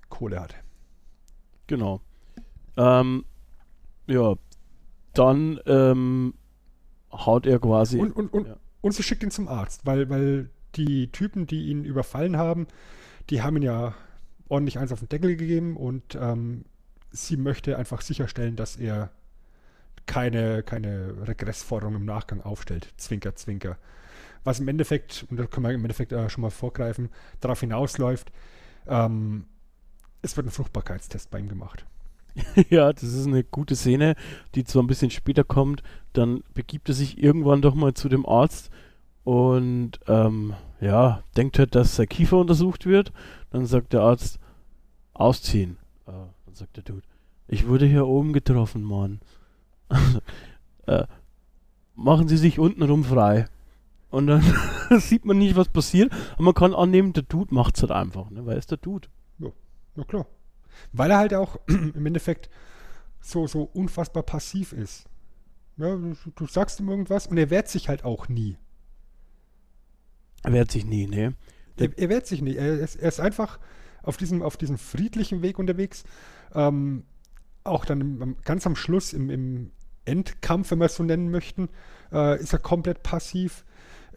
Kohle hat. Genau. Ähm, ja, dann ähm, haut er quasi. Und, und, und, ja. und sie schickt ihn zum Arzt, weil, weil die Typen, die ihn überfallen haben, die haben ihn ja ordentlich eins auf den Deckel gegeben und ähm, sie möchte einfach sicherstellen, dass er keine, keine Regressforderung im Nachgang aufstellt. Zwinker, zwinker. Was im Endeffekt, und da können wir im Endeffekt äh, schon mal vorgreifen, darauf hinausläuft, ähm, es wird ein Fruchtbarkeitstest bei ihm gemacht. ja, das ist eine gute Szene, die zwar ein bisschen später kommt. Dann begibt er sich irgendwann doch mal zu dem Arzt und ähm, ja, denkt halt, dass sein Kiefer untersucht wird. Dann sagt der Arzt, ausziehen. Äh, dann sagt der Dude, ich wurde hier oben getroffen, Mann. äh, machen Sie sich untenrum frei. Und dann sieht man nicht, was passiert. Aber man kann annehmen, der Dude macht es halt einfach. Ne? Weil er ist der Dude. Ja, na klar. Weil er halt auch im Endeffekt so, so unfassbar passiv ist. Ja, du, du, sagst ihm irgendwas und er wehrt sich halt auch nie. Er wehrt sich nie, ne? Er, er wehrt sich nie. Er ist, er ist, einfach auf diesem, auf diesem friedlichen Weg unterwegs. Ähm, auch dann ganz am Schluss im, im Endkampf, wenn wir es so nennen möchten, äh, ist er komplett passiv.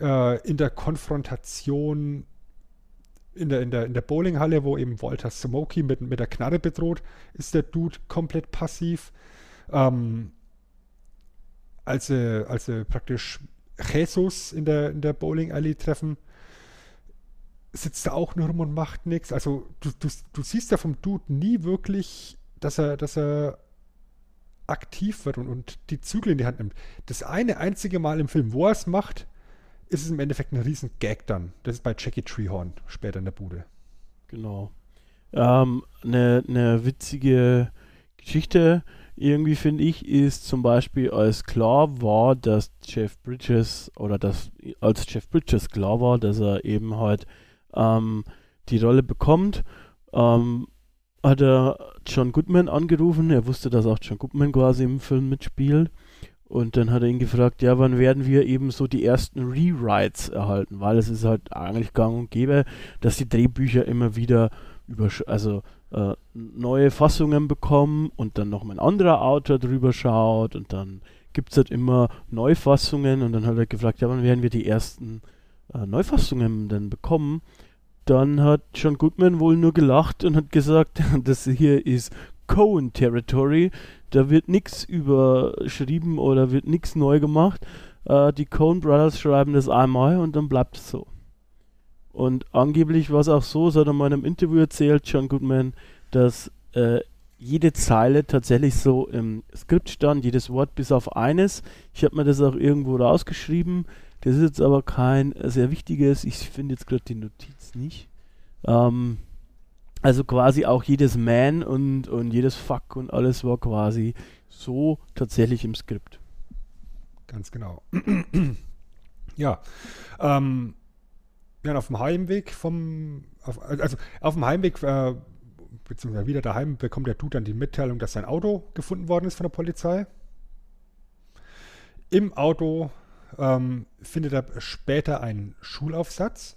Äh, in der Konfrontation in der, in der, in der Bowlinghalle, wo eben Walter Smokey mit, mit der Knarre bedroht, ist der Dude komplett passiv. Ähm, als, sie, als sie praktisch Jesus in der, in der Bowling Alley treffen, sitzt er auch nur rum und macht nichts. Also du, du, du siehst ja vom Dude nie wirklich, dass er, dass er aktiv wird und, und die Zügel in die Hand nimmt. Das eine einzige Mal im Film, wo er es macht, ist es im Endeffekt ein riesen Gag dann. Das ist bei Jackie Treehorn später in der Bude. Genau. Ähm, eine, eine witzige Geschichte irgendwie finde ich, ist zum Beispiel, als klar war, dass Jeff Bridges oder dass als Jeff Bridges klar war, dass er eben halt ähm, die Rolle bekommt, ähm, hat er John Goodman angerufen. Er wusste, dass auch John Goodman quasi im Film mitspielt. Und dann hat er ihn gefragt, ja, wann werden wir eben so die ersten Rewrites erhalten? Weil es ist halt eigentlich gang und gäbe, dass die Drehbücher immer wieder über, also äh, neue Fassungen bekommen und dann noch ein anderer Autor drüber schaut und dann gibt es halt immer Neufassungen und dann hat er gefragt, ja, wann werden wir die ersten äh, Neufassungen denn bekommen? Dann hat John Goodman wohl nur gelacht und hat gesagt, das hier ist Cohen Territory da wird nichts überschrieben oder wird nichts neu gemacht. Äh, die Coen Brothers schreiben das einmal und dann bleibt es so. Und angeblich war es auch so, so hat er in meinem Interview erzählt, John Goodman, dass äh, jede Zeile tatsächlich so im Skript stand, jedes Wort bis auf eines. Ich habe mir das auch irgendwo rausgeschrieben. Das ist jetzt aber kein sehr wichtiges. Ich finde jetzt gerade die Notiz nicht. Ähm, also quasi auch jedes Man und, und jedes Fuck und alles war quasi so tatsächlich im Skript. Ganz genau. ja. Ähm, ja, auf dem Heimweg vom, auf, also auf dem Heimweg, äh, beziehungsweise wieder daheim, bekommt der Dude dann die Mitteilung, dass sein Auto gefunden worden ist von der Polizei. Im Auto ähm, findet er später einen Schulaufsatz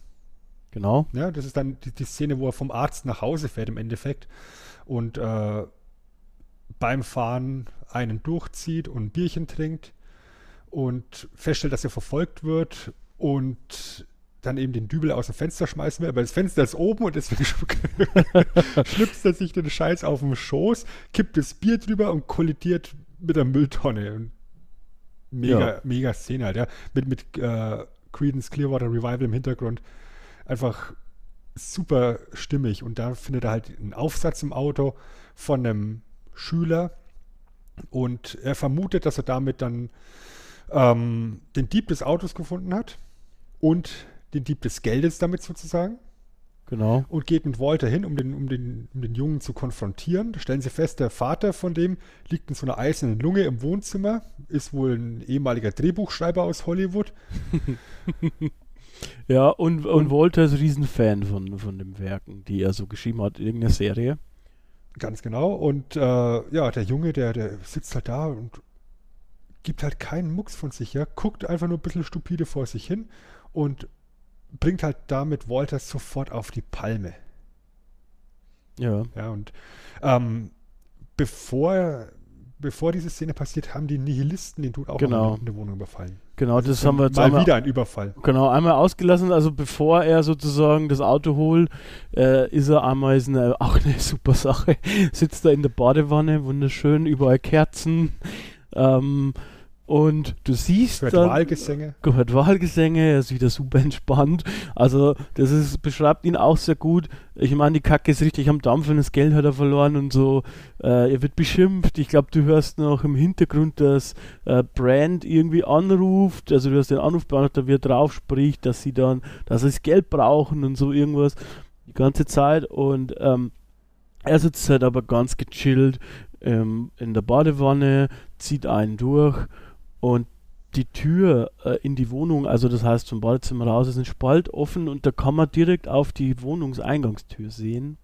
Genau. Ja, das ist dann die, die, Szene, wo er vom Arzt nach Hause fährt im Endeffekt und äh, beim Fahren einen durchzieht und ein Bierchen trinkt und feststellt, dass er verfolgt wird und dann eben den Dübel aus dem Fenster schmeißen will, aber das Fenster ist oben und deswegen schlüpft er sich den Scheiß auf den Schoß, kippt das Bier drüber und kollidiert mit der Mülltonne. Mega, ja. mega Szene halt, ja. Mit, mit äh, Creedence Clearwater Revival im Hintergrund einfach super stimmig. Und da findet er halt einen Aufsatz im Auto von einem Schüler und er vermutet, dass er damit dann ähm, den Dieb des Autos gefunden hat und den Dieb des Geldes damit sozusagen. Genau. Und geht mit Walter hin, um den, um, den, um den Jungen zu konfrontieren. Da stellen sie fest, der Vater von dem liegt in so einer eisernen Lunge im Wohnzimmer, ist wohl ein ehemaliger Drehbuchschreiber aus Hollywood. Ja, und, und, und Walter ist Riesenfan von, von den Werken, die er so geschrieben hat, irgendeine Serie. Ganz genau. Und äh, ja, der Junge, der, der sitzt halt da und gibt halt keinen Mucks von sich, ja, guckt einfach nur ein bisschen stupide vor sich hin und bringt halt damit Walter sofort auf die Palme. Ja. Ja, und ähm, bevor, bevor diese Szene passiert, haben die Nihilisten den Tod auch genau. in der Wohnung überfallen. Genau, das, das haben wir jetzt mal einmal, wieder ein Überfall. Genau, einmal ausgelassen. Also bevor er sozusagen das Auto holt, äh, ist er einmal ist eine, auch eine super Sache. Sitzt da in der Badewanne, wunderschön, überall Kerzen. Ähm, Und du siehst Hört dann, Wahlgesänge. gehört Wahlgesänge, er ist wieder super entspannt. Also, das ist, beschreibt ihn auch sehr gut. Ich meine, die Kacke ist richtig am Dampfen, das Geld hat er verloren und so. Äh, er wird beschimpft. Ich glaube, du hörst noch im Hintergrund, dass äh, Brand irgendwie anruft. Also, du hast den Anrufbeantworter, wie er drauf spricht, dass sie dann, dass sie das Geld brauchen und so irgendwas. Die ganze Zeit. Und ähm, er sitzt halt aber ganz gechillt ähm, in der Badewanne, zieht einen durch und die Tür äh, in die Wohnung, also das heißt zum Badezimmer raus, ist ein Spalt offen und da kann man direkt auf die Wohnungseingangstür sehen.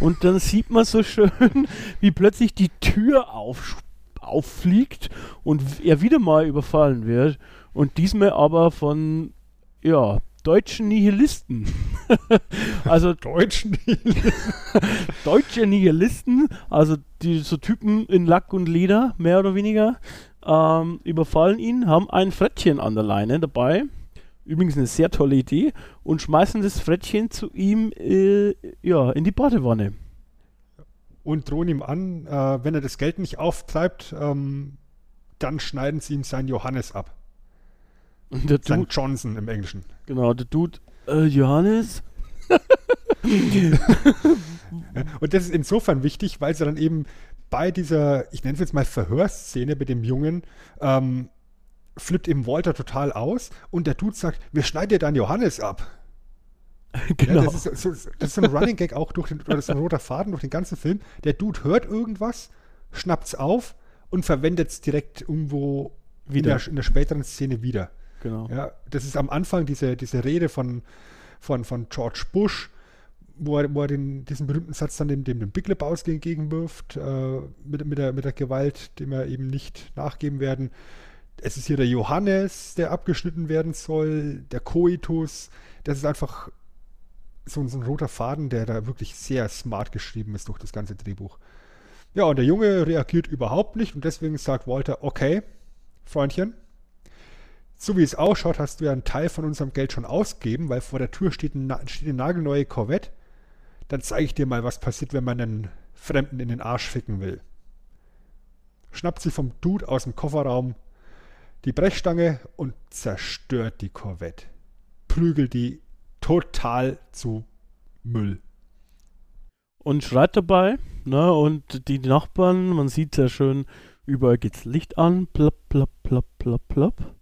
Und dann sieht man so schön, wie plötzlich die Tür auf, auffliegt und er wieder mal überfallen wird. Und diesmal aber von, ja, deutschen Nihilisten. also Deutschen. deutsche Nihilisten, also die so Typen in Lack und Leder, mehr oder weniger, ähm, überfallen ihn, haben ein Frettchen an der Leine dabei. Übrigens eine sehr tolle Idee und schmeißen das Frettchen zu ihm äh, ja, in die Badewanne. Und drohen ihm an, äh, wenn er das Geld nicht auftreibt, ähm, dann schneiden sie ihm sein Johannes ab. Und der Sein Dude, Johnson im Englischen. genau, der Dude, äh, Johannes, Und das ist insofern wichtig, weil sie dann eben bei dieser, ich nenne es jetzt mal Verhörszene mit dem Jungen, ähm, flippt eben Walter total aus und der Dude sagt, wir schneiden dir deinen Johannes ab. genau. Ja, das, ist so, so, das ist so ein Running Gag auch durch den, oder das ist ein roter Faden durch den ganzen Film. Der Dude hört irgendwas, schnappt's auf und verwendet es direkt irgendwo Wieder. In, der, in der späteren Szene wieder. genau. Ja, das ist am Anfang diese, diese Rede von, von, von George Bush, wo er, wo er den, diesen berühmten Satz dann dem, dem, dem Big Lebowski entgegenwirft, äh, mit, mit, der, mit der Gewalt, dem wir eben nicht nachgeben werden. Es ist hier der Johannes, der abgeschnitten werden soll, der Koitus. Das ist einfach so, so ein roter Faden, der da wirklich sehr smart geschrieben ist durch das ganze Drehbuch. Ja, und der Junge reagiert überhaupt nicht und deswegen sagt Walter, okay, Freundchen, so wie es ausschaut, hast du ja einen Teil von unserem Geld schon ausgegeben, weil vor der Tür steht, ein, steht eine nagelneue Corvette. Dann zeige ich dir mal, was passiert, wenn man einen Fremden in den Arsch ficken will. Schnappt sie vom Dude aus dem Kofferraum die Brechstange und zerstört die Corvette. Prügelt die total zu Müll. Und schreit dabei, ne, und die Nachbarn, man sieht ja schön, überall geht's Licht an, plopp, plopp, plopp, plopp, plopp.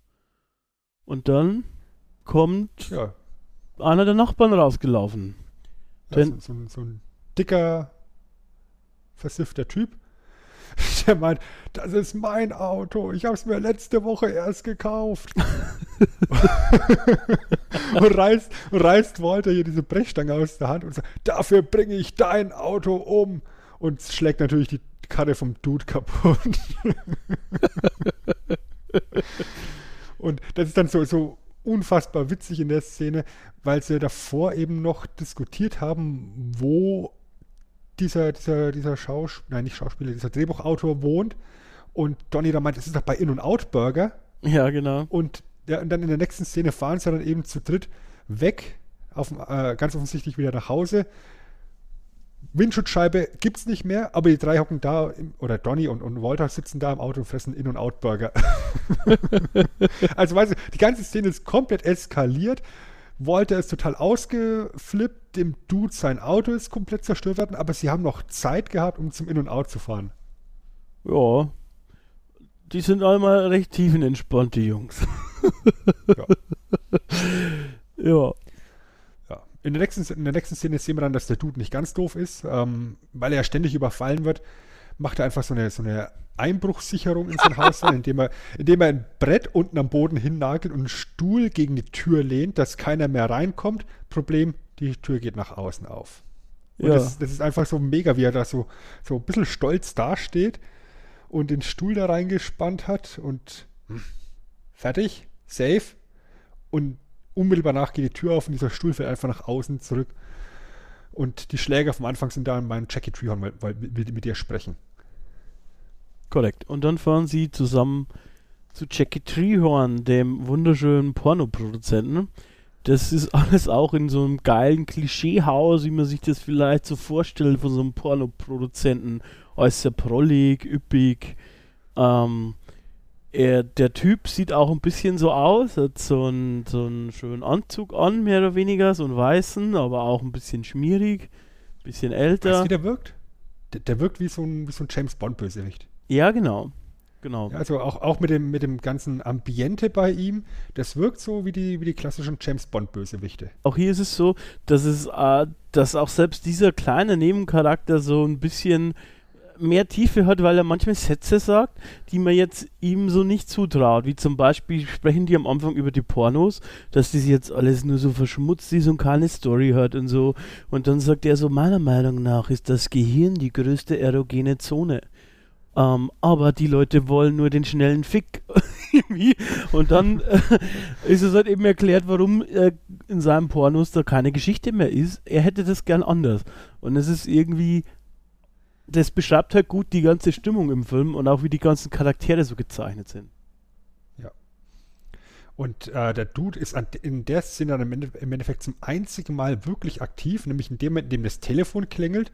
Und dann kommt Ja, einer der Nachbarn rausgelaufen. Also so, ein- so ein dicker, versiffter Typ. Der meint, das ist mein Auto. Ich habe es mir letzte Woche erst gekauft. und, reißt, und reißt Walter hier diese Brechstange aus der Hand und sagt, dafür bringe ich dein Auto um. Und schlägt natürlich die Karre vom Dude kaputt. und das ist dann so, so unfassbar witzig in der Szene, weil sie davor eben noch diskutiert haben, wo dieser, dieser, dieser Schauspieler, nein, nicht Schauspieler, dieser Drehbuchautor wohnt. Und Donny da meint, es ist doch bei In- und Out-Burger. Ja, genau. Und, ja, und dann in der nächsten Szene fahren sie dann eben zu dritt weg, auf, äh, ganz offensichtlich wieder nach Hause. Windschutzscheibe gibt es nicht mehr, aber die drei hocken da, im, oder Donny und, und Walter sitzen da im Auto und fressen In- und Out-Burger. also weißt du, die ganze Szene ist komplett eskaliert. Walter ist total ausgeflippt, dem Dude sein Auto ist komplett zerstört worden, aber sie haben noch Zeit gehabt, um zum In- und Out zu fahren. Ja. Die sind einmal recht tiefenentspannt, die Jungs. Ja. ja. In, der nächsten, in der nächsten Szene sehen wir dann, dass der Dude nicht ganz doof ist, ähm, weil er ja ständig überfallen wird, macht er einfach so eine, so eine Einbruchssicherung in sein Haus rein, indem er, indem er ein Brett unten am Boden hinnagelt und einen Stuhl gegen die Tür lehnt, dass keiner mehr reinkommt. Problem, die Tür geht nach außen auf. Und Ja. das, das ist einfach so mega, wie er da so, so ein bisschen stolz dasteht und den Stuhl da reingespannt hat und hm, fertig, safe. Und unmittelbar nach geht die Tür auf und dieser Stuhl fällt einfach nach außen zurück. Und die Schläger vom Anfang sind da und mein Jackie Treehorn will, will, will mit dir sprechen. Korrekt. Und dann fahren sie zusammen zu Jackie Treehorn, dem wunderschönen Pornoproduzenten. Das ist alles auch in so einem geilen Klischeehaus, wie man sich das vielleicht so vorstellt von so einem Pornoproduzenten. Alles sehr prollig, üppig. Ähm, er, der Typ sieht auch ein bisschen so aus, hat so einen, so einen schönen Anzug an, mehr oder weniger, so einen weißen, aber auch ein bisschen schmierig, ein bisschen älter. Weißt du, wie der wirkt? Der, der wirkt wie so ein, wie so ein James Bond-Bösewicht. Ja, genau. Genau. also auch, auch mit, dem, mit dem ganzen Ambiente bei ihm, das wirkt so wie die, wie die klassischen James Bond-Bösewichte. Auch hier ist es so, dass es, äh, dass auch selbst dieser kleine Nebencharakter so ein bisschen mehr Tiefe hat, weil er manchmal Sätze sagt, die man jetzt ihm so nicht zutraut. Wie zum Beispiel sprechen die am Anfang über die Pornos, dass das jetzt alles nur so verschmutzt ist und keine Story hat und so. Und dann sagt er so, meiner Meinung nach ist das Gehirn die größte erogene Zone. Ähm, aber die Leute wollen nur den schnellen Fick. und dann äh, ist es halt eben erklärt, warum äh, in seinem Pornos da keine Geschichte mehr ist. Er hätte das gern anders. Und es ist irgendwie das beschreibt halt gut die ganze Stimmung im Film und auch wie die ganzen Charaktere so gezeichnet sind. Ja. Und äh, der Dude ist an, in der Szene dann im, Ende, im, Endeffekt zum einzigen Mal wirklich aktiv, nämlich in dem Moment, in dem das Telefon klingelt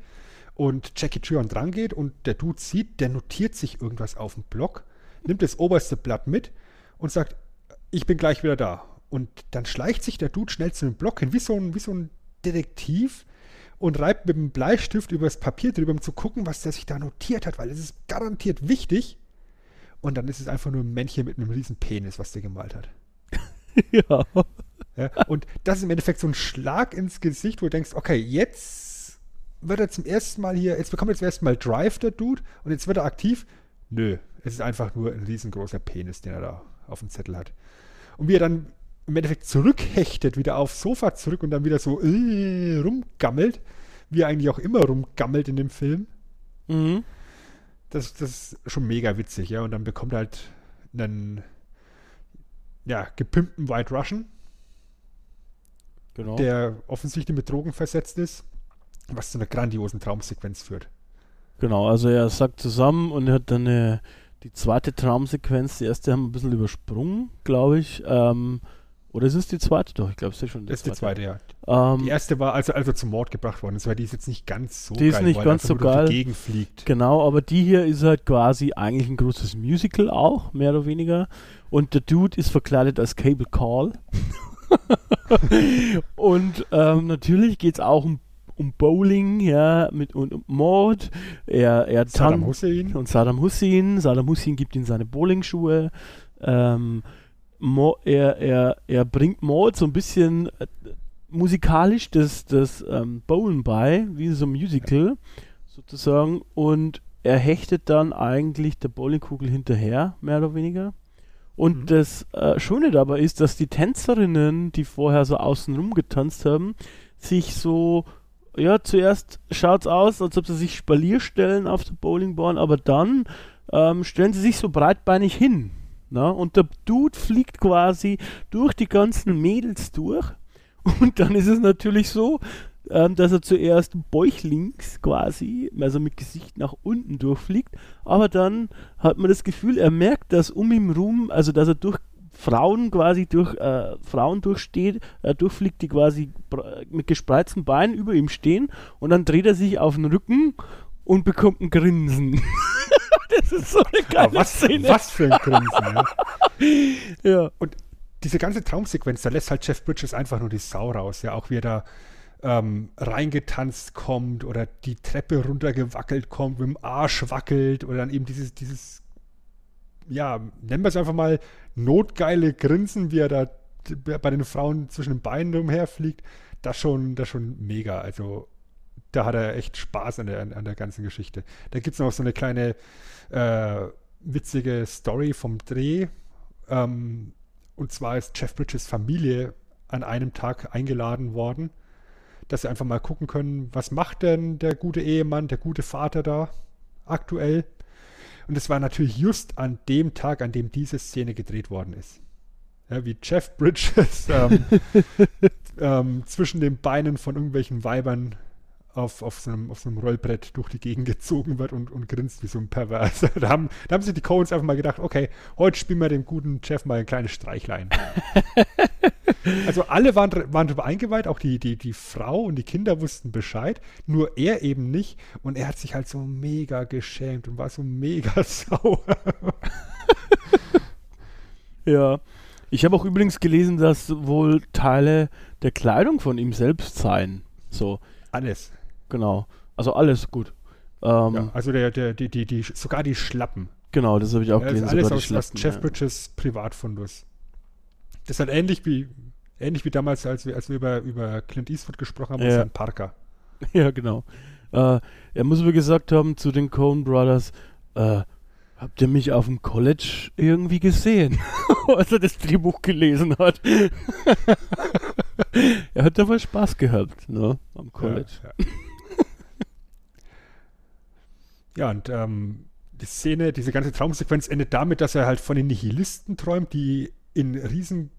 und Jackie Trion drangeht und der Dude sieht, der notiert sich irgendwas auf dem Block, nimmt das oberste Blatt mit und sagt, ich bin gleich wieder da. Und dann schleicht sich der Dude schnell zu dem Block hin, wie so ein, wie so ein Detektiv, und reibt mit dem Bleistift über das Papier drüber, um zu gucken, was der sich da notiert hat, weil es ist garantiert wichtig. Und dann ist es einfach nur ein Männchen mit einem riesen Penis, was der gemalt hat. ja. ja. Und das ist im Endeffekt so ein Schlag ins Gesicht, wo du denkst, okay, jetzt wird er zum ersten Mal hier, jetzt bekommt er zum ersten Mal Drive, der Dude, und jetzt wird er aktiv. Nö, es ist einfach nur ein riesengroßer Penis, den er da auf dem Zettel hat. Und wie er dann im Endeffekt zurückhechtet, wieder aufs Sofa zurück und dann wieder so äh, rumgammelt, wie er eigentlich auch immer rumgammelt in dem Film. Mhm. Das, das ist schon mega witzig, ja. Und dann bekommt er halt einen ja, gepimpten White Russian, genau. der offensichtlich mit Drogen versetzt ist, was zu einer grandiosen Traumsequenz führt. Genau, also er sagt zusammen und er hat dann eine, die zweite Traumsequenz, die erste haben wir ein bisschen übersprungen, glaube ich. Ähm, oder ist es die zweite? Doch, ich glaube, es ist schon die das ist zweite. die zweite, ja. Ähm, die erste war also, also zum Mord gebracht worden. Die ist jetzt nicht ganz so die geil. Die ist nicht ganz so geil. Die Gegend fliegt. Genau, aber die hier ist halt quasi eigentlich ein großes Musical auch, mehr oder weniger. Und der Dude ist verkleidet als Cable Call. und ähm, natürlich geht es auch um, um Bowling, ja, mit und um Mord. Er, er Saddam Hussein. Und Saddam Hussein. Saddam Hussein gibt ihm seine Bowlingschuhe. Ähm, er, er, er bringt Maud so ein bisschen äh, musikalisch das, das ähm, Bowlen bei, wie so ein Musical sozusagen, und er hechtet dann eigentlich der Bowlingkugel hinterher, mehr oder weniger. Und mhm. das äh, Schöne dabei ist, dass die Tänzerinnen, die vorher so außenrum getanzt haben, sich so, ja, zuerst schaut es aus, als ob sie sich Spalier stellen auf der Bowlingbahn, aber dann ähm, stellen sie sich so breitbeinig hin. Na? Und der Dude fliegt quasi durch die ganzen Mädels durch. Und dann ist es natürlich so, ähm, dass er zuerst bäuchlings quasi, also mit Gesicht nach unten durchfliegt, aber dann hat man das Gefühl, er merkt, dass um ihn rum, also dass er durch Frauen quasi durch äh, Frauen durchsteht, äh, durchfliegt, die quasi mit gespreizten Beinen über ihm stehen und dann dreht er sich auf den Rücken und bekommt ein Grinsen. das ist so eine geile was, Szene. Was für ein Grinsen, ja. ja. Und diese ganze Traumsequenz, da lässt halt Jeff Bridges einfach nur die Sau raus, ja, auch wie er da ähm, reingetanzt kommt oder die Treppe runtergewackelt kommt, mit dem Arsch wackelt oder dann eben dieses, dieses, ja, nennen wir es einfach mal notgeile Grinsen, wie er da bei den Frauen zwischen den Beinen umherfliegt, das schon, das schon mega. Also da hat er echt Spaß an der, an der ganzen Geschichte. Da gibt es noch so eine kleine äh, witzige Story vom Dreh. Ähm, und zwar ist Jeff Bridges Familie an einem Tag eingeladen worden, dass sie einfach mal gucken können, was macht denn der gute Ehemann, der gute Vater da aktuell. Und es war natürlich just an dem Tag, an dem diese Szene gedreht worden ist. Ja, wie Jeff Bridges ähm, ähm, zwischen den Beinen von irgendwelchen Weibern auf, auf, so einem, auf so einem Rollbrett durch die Gegend gezogen wird und, und grinst wie so ein Pervers. da, haben, da haben sich die Coens einfach mal gedacht, okay, heute spielen wir dem guten Chef mal ein kleines Streichlein. also alle waren, waren darüber eingeweiht, auch die, die, die Frau und die Kinder wussten Bescheid, nur er eben nicht. Und er hat sich halt so mega geschämt und war so mega sauer. Ja. Ich habe auch übrigens gelesen, dass wohl Teile der Kleidung von ihm selbst seien. So. Alles. Genau. Also alles gut. Ähm, ja, also der, der, die, die, die, sogar die Schlappen. Genau, das habe ich auch ja, gelesen. Alles aus, aus Jeff. Bridges Privatfundus. Das ist halt ähnlich wie, ähnlich wie damals, als wir, als wir über, über Clint Eastwood gesprochen haben, ja. seinen Parker. Ja, genau. Äh, er muss wohl gesagt haben zu den Coen Brothers, äh, habt ihr mich auf dem College irgendwie gesehen, als er das Drehbuch gelesen hat? er hat da wohl Spaß gehabt, ne, am College. Ja, ja. Ja und ähm, die Szene, diese ganze Traumsequenz endet damit, dass er halt von den Nihilisten träumt, die in riesen,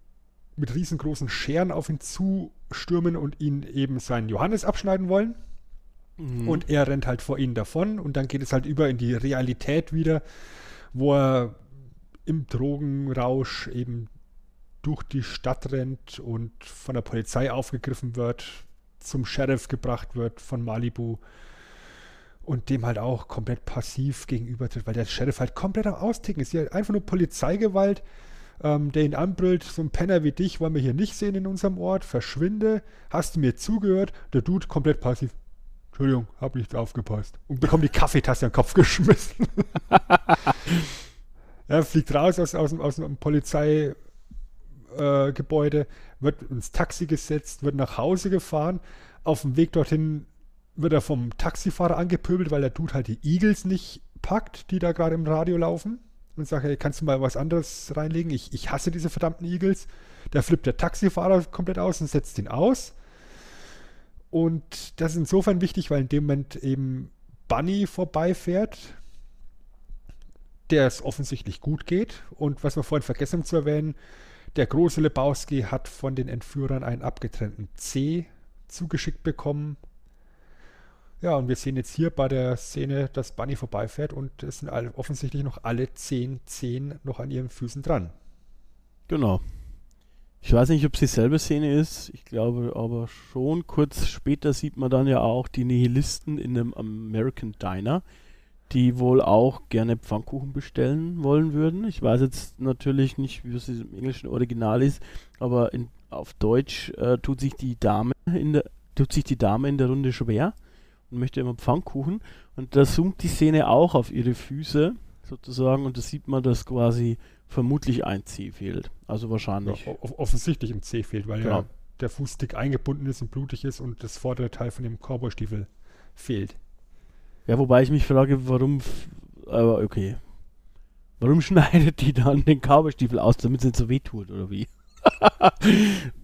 mit riesengroßen Scheren auf ihn zustürmen und ihn eben seinen Johannes abschneiden wollen. Mhm. Und er rennt halt vor ihnen davon und dann geht es halt über in die Realität wieder, wo er im Drogenrausch eben durch die Stadt rennt und von der Polizei aufgegriffen wird, zum Sheriff gebracht wird von Malibu und dem halt auch komplett passiv gegenübertritt, weil der Sheriff halt komplett am Austicken ist. Hier einfach nur Polizeigewalt, ähm, der ihn anbrüllt, so ein Penner wie dich wollen wir hier nicht sehen in unserem Ort, verschwinde, hast du mir zugehört? Der Dude komplett passiv. Entschuldigung, hab nicht aufgepasst. Und bekommt die Kaffeetasse am Kopf geschmissen. er fliegt raus aus, aus, aus dem Polizeigebäude, äh, wird ins Taxi gesetzt, wird nach Hause gefahren. Auf dem Weg dorthin wird er vom Taxifahrer angepöbelt, weil der Dude halt die Eagles nicht packt, die da gerade im Radio laufen. Und sagt, hey, kannst du mal was anderes reinlegen? Ich, ich hasse diese verdammten Eagles. Da flippt der Taxifahrer komplett aus und setzt ihn aus. Und das ist insofern wichtig, weil in dem Moment eben Bunny vorbeifährt, der es offensichtlich gut geht. Und was wir vorhin vergessen haben zu erwähnen, der große Lebowski hat von den Entführern einen abgetrennten C zugeschickt bekommen, ja, und wir sehen jetzt hier bei der Szene, dass Bunny vorbeifährt und es sind alle, offensichtlich noch alle zehn Zehen noch an ihren Füßen dran. Genau. Ich weiß nicht, ob es dieselbe Szene ist. Ich glaube aber schon. Kurz später sieht man dann ja auch die Nihilisten in einem American Diner, die wohl auch gerne Pfannkuchen bestellen wollen würden. Ich weiß jetzt natürlich nicht, wie es im englischen Original ist, aber in, auf Deutsch äh, tut sich die Dame in der tut sich die Dame in der Runde schwer und möchte immer Pfannkuchen. Und da zoomt die Szene auch auf ihre Füße sozusagen und da sieht man, dass quasi vermutlich ein C fehlt. Also wahrscheinlich. Ja, offensichtlich ein C fehlt, weil genau. ja der Fuß dick eingebunden ist und blutig ist und das vordere Teil von dem Cowboy-Stiefel fehlt. Ja, wobei ich mich frage, warum, aber okay. Warum schneidet die dann den Cowboy-Stiefel aus, damit es nicht so weh tut, oder wie?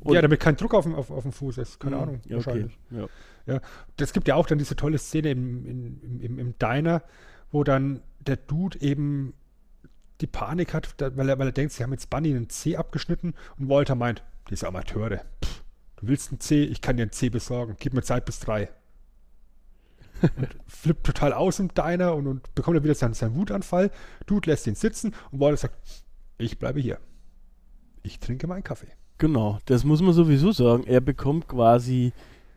ja, damit kein Druck auf dem, auf, auf dem Fuß ist. Keine mh, Ahnung, ja, wahrscheinlich. Okay. Ja. Ja, das gibt ja auch dann diese tolle Szene im, im, im, im Diner, wo dann der Dude eben die Panik hat, weil er, weil er denkt, sie haben jetzt Bunny einen C abgeschnitten und Walter meint, diese Amateure, pff, du willst einen C, ich kann dir einen C besorgen, gib mir Zeit bis drei. und flippt total aus im Diner und, und bekommt dann wieder seinen, seinen Wutanfall. Dude lässt ihn sitzen und Walter sagt, ich bleibe hier. Ich trinke meinen Kaffee. Genau, das muss man sowieso sagen. Er bekommt quasi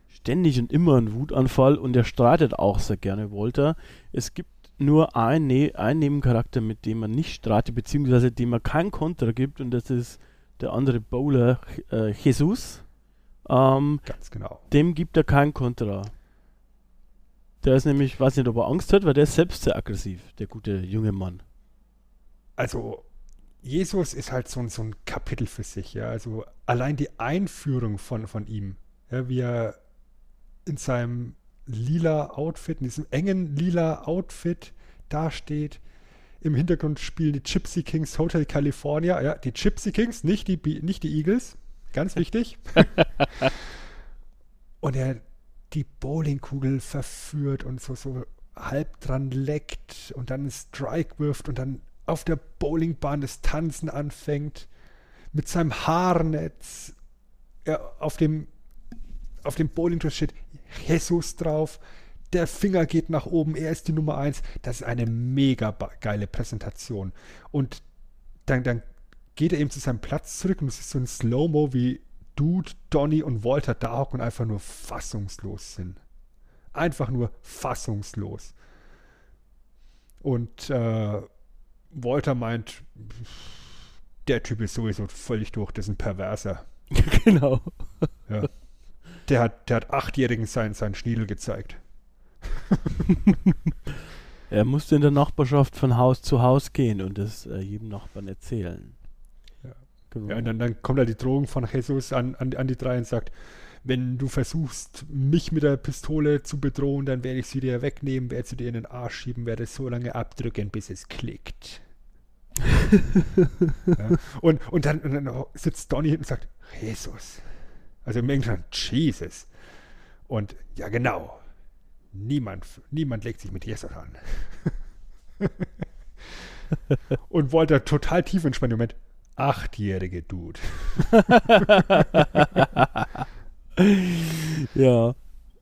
ständig und immer einen Wutanfall und er streitet auch sehr gerne Walter. Es gibt nur ein, ne einen Nebencharakter, mit dem man nicht streitet, beziehungsweise dem man kein Kontra gibt und das ist der andere Bowler, äh, Jesus. Ähm, Ganz genau. Dem gibt er kein Kontra. Der ist nämlich, weiß nicht, ob er Angst hat, weil der ist selbst sehr aggressiv, der gute junge Mann. Also, Jesus ist halt so, so ein Kapitel für sich, ja. Also, allein die Einführung von, von ihm, ja, wie er in seinem lila Outfit, in diesem engen lila Outfit dasteht. Im Hintergrund spielen die Gypsy Kings Hotel California. Ja, die Gypsy Kings, nicht die, nicht die Eagles. Ganz wichtig. und er die Bowlingkugel verführt und so, so halb dran leckt und dann einen Strike wirft und dann auf der Bowlingbahn das Tanzen anfängt. Mit seinem Haarnetz ja, auf dem auf dem Bowling steht Jesus drauf. Der Finger geht nach oben, er ist die Nummer 1. Das ist eine mega geile Präsentation. Und dann, dann geht er eben zu seinem Platz zurück und es ist so ein Slow-Mo, wie Dude, Donny und Walter da hocken und einfach nur fassungslos sind. Einfach nur fassungslos. Und äh, Walter meint, der Typ ist sowieso völlig durch, das ist ein Perverser. genau. Ja. Der hat, der hat Achtjährigen sein, seinen Schniedel gezeigt. er musste in der Nachbarschaft von Haus zu Haus gehen und das äh, jedem Nachbarn erzählen. Ja, genau. ja und dann, dann kommt da die Drohung von Jesus an, an, an die drei und sagt, wenn du versuchst, mich mit der Pistole zu bedrohen, dann werde ich sie dir wegnehmen, werde sie dir in den Arsch schieben, werde es so lange abdrücken, bis es klickt. ja. und, und, dann, und, dann, sitzt Donny hinten und sagt, Jesus. Also im Englischen, Jesus. Und ja, genau. Niemand, niemand legt sich mit Jesus an. und Walter total tief entspannt im Moment. Achtjährige Dude. ja.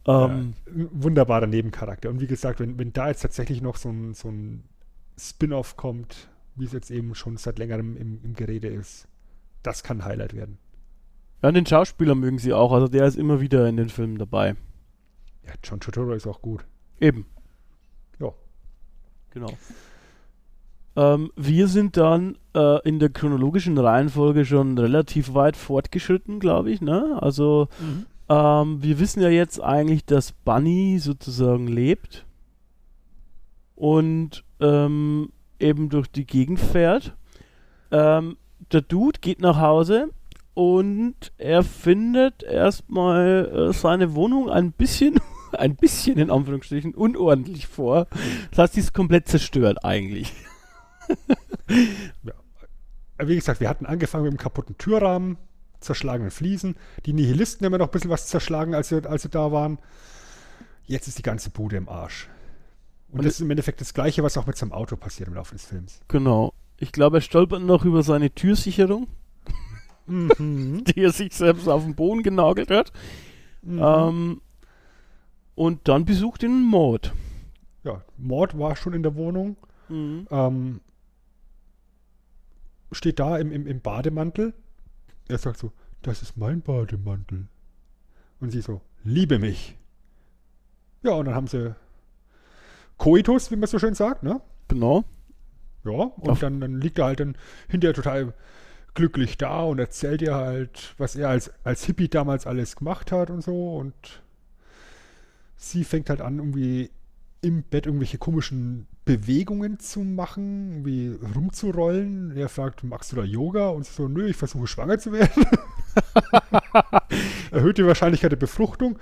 Ähm, ja, wunderbarer Nebencharakter. Und wie gesagt, wenn, wenn da jetzt tatsächlich noch so ein, so ein Spin-off kommt, wie es jetzt eben schon seit längerem im, im Gerede ist, das kann Highlight werden. Ja, den Schauspieler mögen sie auch. Also der ist immer wieder in den Filmen dabei. Ja, John Turturro ist auch gut. Eben. Ja. Genau. Ähm, wir sind dann äh, in der chronologischen Reihenfolge schon relativ weit fortgeschritten, glaube ich. Ne? Also mhm. ähm, wir wissen ja jetzt eigentlich, dass Bunny sozusagen lebt und ähm, eben durch die Gegend fährt. Ähm, der Dude geht nach Hause und er findet erstmal äh, seine Wohnung ein bisschen, ein bisschen in Anführungsstrichen unordentlich vor. Das heißt, sie ist komplett zerstört eigentlich ja. Wie gesagt, wir hatten angefangen mit dem kaputten Türrahmen, zerschlagenen Fliesen. Die Nihilisten haben ja noch ein bisschen was zerschlagen, als sie, als sie da waren. Jetzt ist die ganze Bude im Arsch. Und, Und das ist im Endeffekt das Gleiche, was auch mit seinem Auto passiert im Laufe des Films. Genau. Ich glaube, er stolpert noch über seine Türsicherung, mhm. die er sich selbst auf den Boden genagelt hat. Mhm. Ähm, und dann besucht ihn Mord. Ja, Mord war schon in der Wohnung. Mhm. Ähm, steht da im, im, im Bademantel. Er sagt so, das ist mein Bademantel. Und sie so, liebe mich. Ja, und dann haben sie Koitus, wie man so schön sagt, ne? Genau. Ja, und dann, dann liegt er halt dann hinterher total glücklich da und erzählt ihr halt, was er als, als Hippie damals alles gemacht hat und so. Und sie fängt halt an, irgendwie im Bett irgendwelche komischen Bewegungen zu machen, wie rumzurollen. Er fragt, magst du da Yoga? Und so, nö, ich versuche schwanger zu werden. Erhöht die Wahrscheinlichkeit der Befruchtung.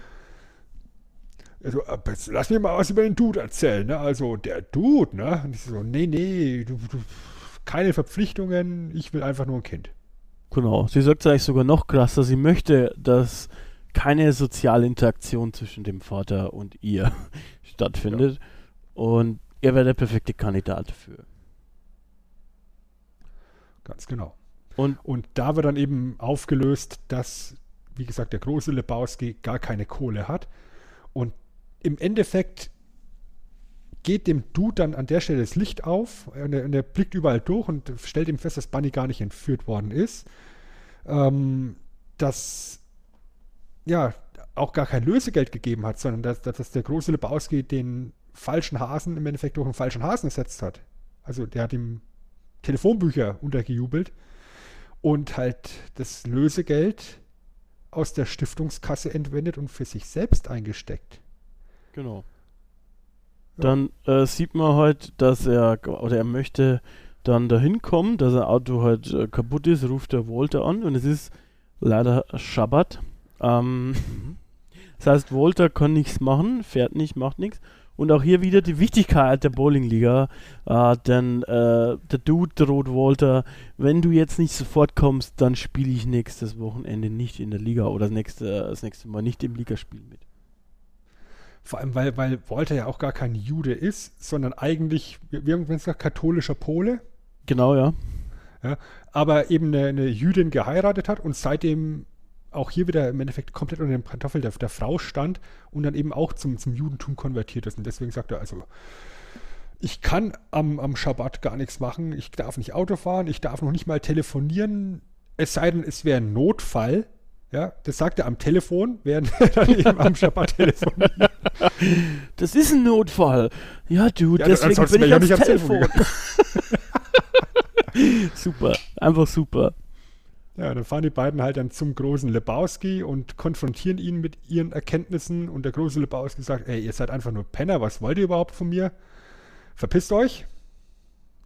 Also, lass mir mal was über den Dude erzählen, ne? Also, der Dude, ne? Und ich so, nee, nee, du, du, keine Verpflichtungen, ich will einfach nur ein Kind. Genau. Sie sagt eigentlich sogar noch krasser. Sie möchte, dass keine soziale Interaktion zwischen dem Vater und ihr stattfindet. Ja. Und er wäre der perfekte Kandidat dafür. Ganz genau. Und, und da wird dann eben aufgelöst, dass, wie gesagt, der große Lebowski gar keine Kohle hat. Und im Endeffekt geht dem Dude dann an der Stelle das Licht auf und er, und er blickt überall durch und stellt ihm fest, dass Bunny gar nicht entführt worden ist. Ähm, dass ja auch gar kein Lösegeld gegeben hat, sondern dass, dass der große Lebowski den falschen Hasen im Endeffekt durch einen falschen Hasen ersetzt hat. Also der hat ihm Telefonbücher untergejubelt und halt das Lösegeld aus der Stiftungskasse entwendet und für sich selbst eingesteckt. Genau. Dann äh, sieht man halt, dass er oder er möchte dann dahin kommen, dass sein Auto halt äh, kaputt ist, ruft der Walter an und es ist leider Schabbat. Ähm, mhm. Das heißt, Walter kann nichts machen, fährt nicht, macht nichts und auch hier wieder die Wichtigkeit der Bowlingliga, äh, denn äh, der Dude droht Walter, wenn du jetzt nicht sofort kommst, dann spiele ich nächstes Wochenende nicht in der Liga oder das nächste, das nächste Mal nicht im Ligaspiel mit. Vor allem, weil, weil Walter ja auch gar kein Jude ist, sondern eigentlich, wie haben wir gesagt, katholischer Pole. Genau, ja. ja aber eben eine, eine Jüdin geheiratet hat und seitdem auch hier wieder im Endeffekt komplett unter dem Pantoffel der, der Frau stand und dann eben auch zum, zum Judentum konvertiert ist. Und deswegen sagt er also, ich kann am, am Schabbat gar nichts machen, ich darf nicht Auto fahren, ich darf noch nicht mal telefonieren, es sei denn, es wäre ein Notfall. Ja, das sagt er am Telefon, während er dann eben am Schabbat telefoniert. Das ist ein Notfall. Ja, du, ja, deswegen bin ich, ja nicht am Telefon. Telefon. super, einfach super. Ja, dann fahren die beiden halt dann zum großen Lebowski und konfrontieren ihn mit ihren Erkenntnissen. Und der große Lebowski sagt, ey, ihr seid einfach nur Penner, was wollt ihr überhaupt von mir? Verpisst euch.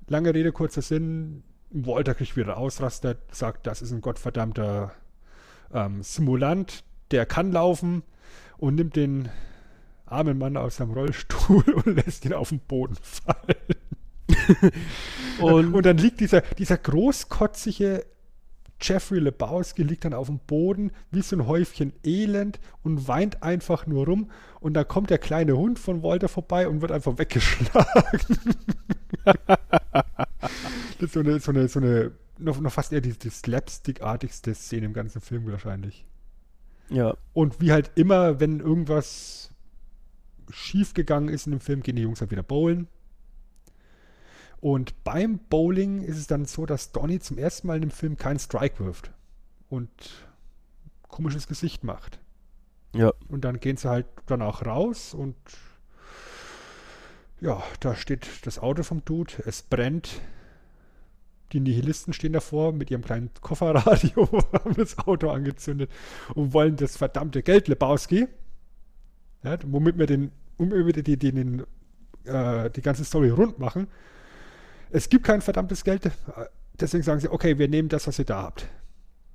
Lange Rede, kurzer Sinn. Walter kriegt wieder Ausraster, sagt, das ist ein gottverdammter ähm, Simulant, der kann laufen und nimmt den armen Mann aus seinem Rollstuhl und lässt ihn auf den Boden fallen. und, und, dann liegt dieser, dieser großkotzige Jeffrey Lebowski liegt dann auf dem Boden wie so ein Häufchen Elend und weint einfach nur rum. Und da kommt der kleine Hund von Walter vorbei und wird einfach weggeschlagen. das ist so eine, so eine, so eine noch, noch fast eher die, die slapstick-artigste Szene im ganzen Film wahrscheinlich. Ja. Und wie halt immer, wenn irgendwas schief gegangen ist in dem Film, gehen die Jungs halt wieder bowlen. Und beim Bowling ist es dann so, dass Donny zum ersten Mal in dem Film keinen Strike wirft und komisches Gesicht macht. Ja. Und dann gehen sie halt danach raus und ja, da steht das Auto vom Dude, es brennt. Die Nihilisten stehen davor mit ihrem kleinen Kofferradio, haben das Auto angezündet und wollen das verdammte Geld Lebowski, ja, womit wir den, um die, die, den, äh, die ganze Story rund machen, es gibt kein verdammtes Geld, deswegen sagen sie, okay, wir nehmen das, was ihr da habt.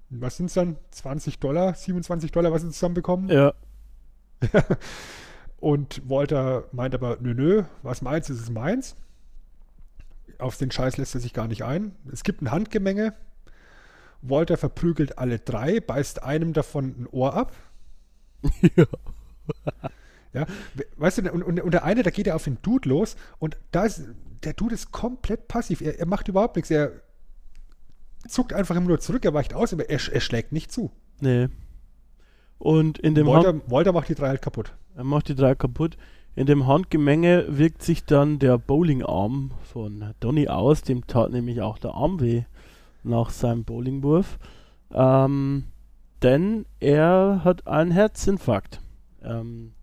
Was sind es dann? 20 Dollar, 27 Dollar, was sie zusammenbekommen? Ja. Und Walter meint aber, nö, nö, was meins ist, ist meins. Auf den Scheiß lässt er sich gar nicht ein. Es gibt ein Handgemenge. Walter verprügelt alle drei, beißt einem davon ein Ohr ab. Ja. ja. Weißt du, und, und, und der eine, da geht er auf den Dude los und da ist, der Dude ist komplett passiv. Er, er macht überhaupt nichts. Er zuckt einfach immer nur zurück, er weicht aus, aber er, er schlägt nicht zu. Nee. Und in dem Walter, Walter macht die drei halt kaputt. Er macht die drei kaputt. In dem Handgemenge wirkt sich dann der Bowlingarm von Donny aus. Dem tat nämlich auch der Arm weh nach seinem Bowlingwurf. Ähm, denn er hat einen Herzinfarkt. Ähm,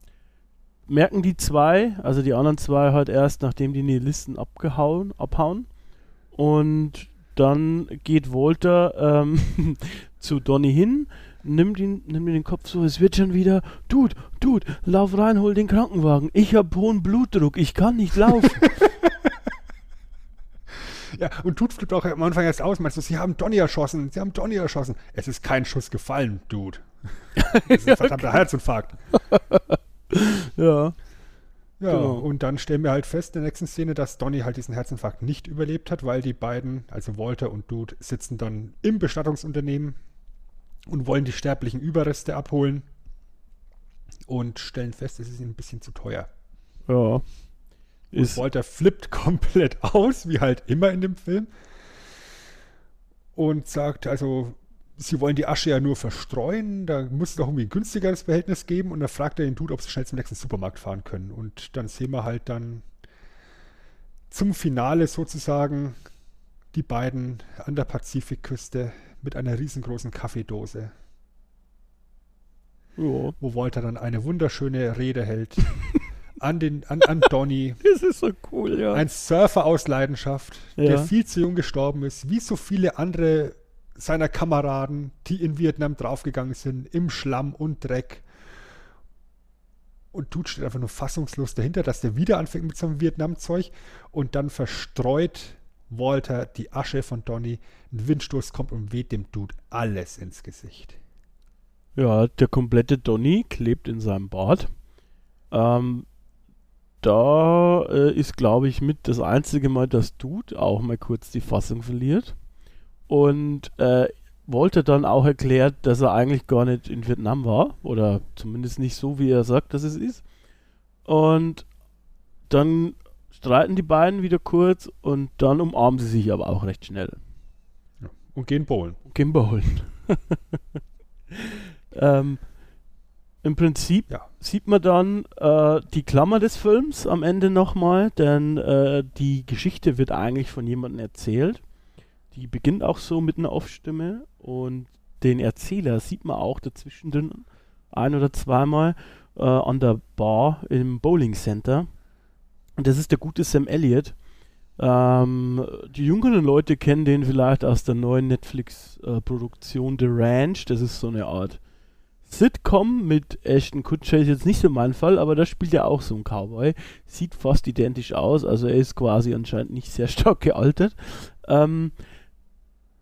merken die zwei, also die anderen zwei halt erst, nachdem die Nihilisten abgehauen, abhauen. Und dann geht Walter ähm, zu Donny hin, nimmt ihn, nimmt ihn den Kopf so, es wird schon wieder, Dude, Dude, lauf rein, hol den Krankenwagen. Ich hab hohen Blutdruck, ich kann nicht laufen. ja, und Dude flippt auch am Anfang erst aus, meinst du, sie haben Donny erschossen, sie haben Donny erschossen. Es ist kein Schuss gefallen, Dude. Das ist ein verdammter Herzinfarkt. ja. Ja, genau. und dann stellen wir halt fest in der nächsten Szene, dass Donny halt diesen Herzinfarkt nicht überlebt hat, weil die beiden, also Walter und Dude, sitzen dann im Bestattungsunternehmen und wollen die sterblichen Überreste abholen und stellen fest, es ist ihnen ein bisschen zu teuer. Ja. Und Walter flippt komplett aus, wie halt immer in dem Film. Und sagt, also sie wollen die Asche ja nur verstreuen, da muss es doch irgendwie ein günstigeres Verhältnis geben und dann fragt er den Dude, ob sie schnell zum nächsten Supermarkt fahren können. Und dann sehen wir halt dann zum Finale sozusagen die beiden an der Pazifikküste mit einer riesengroßen Kaffeedose. Jo. Wo Walter dann eine wunderschöne Rede hält an, den, an, an Donny. Das ist so cool, ja. Ein Surfer aus Leidenschaft, ja. der viel zu jung gestorben ist, wie so viele andere seiner Kameraden, die in Vietnam draufgegangen sind, im Schlamm und Dreck. Und Dude steht einfach nur fassungslos dahinter, dass der wieder anfängt mit seinem Vietnam-Zeug und dann verstreut Walter die Asche von Donny. Ein Windstoß kommt und weht dem Dude alles ins Gesicht. Ja, der komplette Donny klebt in seinem Bart. Ähm, da äh, ist, glaube ich, mit das einzige Mal, dass Dude auch mal kurz die Fassung verliert und äh, wollte dann auch erklärt, dass er eigentlich gar nicht in Vietnam war oder zumindest nicht so, wie er sagt, dass es ist. Und dann streiten die beiden wieder kurz und dann umarmen sie sich aber auch recht schnell. Ja. Und gehen bowlen. Gehen bowlen. ähm, Im Prinzip ja. sieht man dann äh, die Klammer des Films am Ende nochmal, denn äh, die Geschichte wird eigentlich von jemandem erzählt die beginnt auch so mit einer Aufstimme und den Erzähler sieht man auch dazwischen ein oder zweimal äh, an der Bar im Bowling Center. Und das ist der gute Sam Elliott. Ähm, die jüngeren Leute kennen den vielleicht aus der neuen Netflix-Produktion The Ranch. Das ist so eine Art Sitcom mit Ashton Kutcher ist jetzt nicht so mein Fall, aber da spielt er auch so ein Cowboy. Sieht fast identisch aus, also er ist quasi anscheinend nicht sehr stark gealtert. Ähm,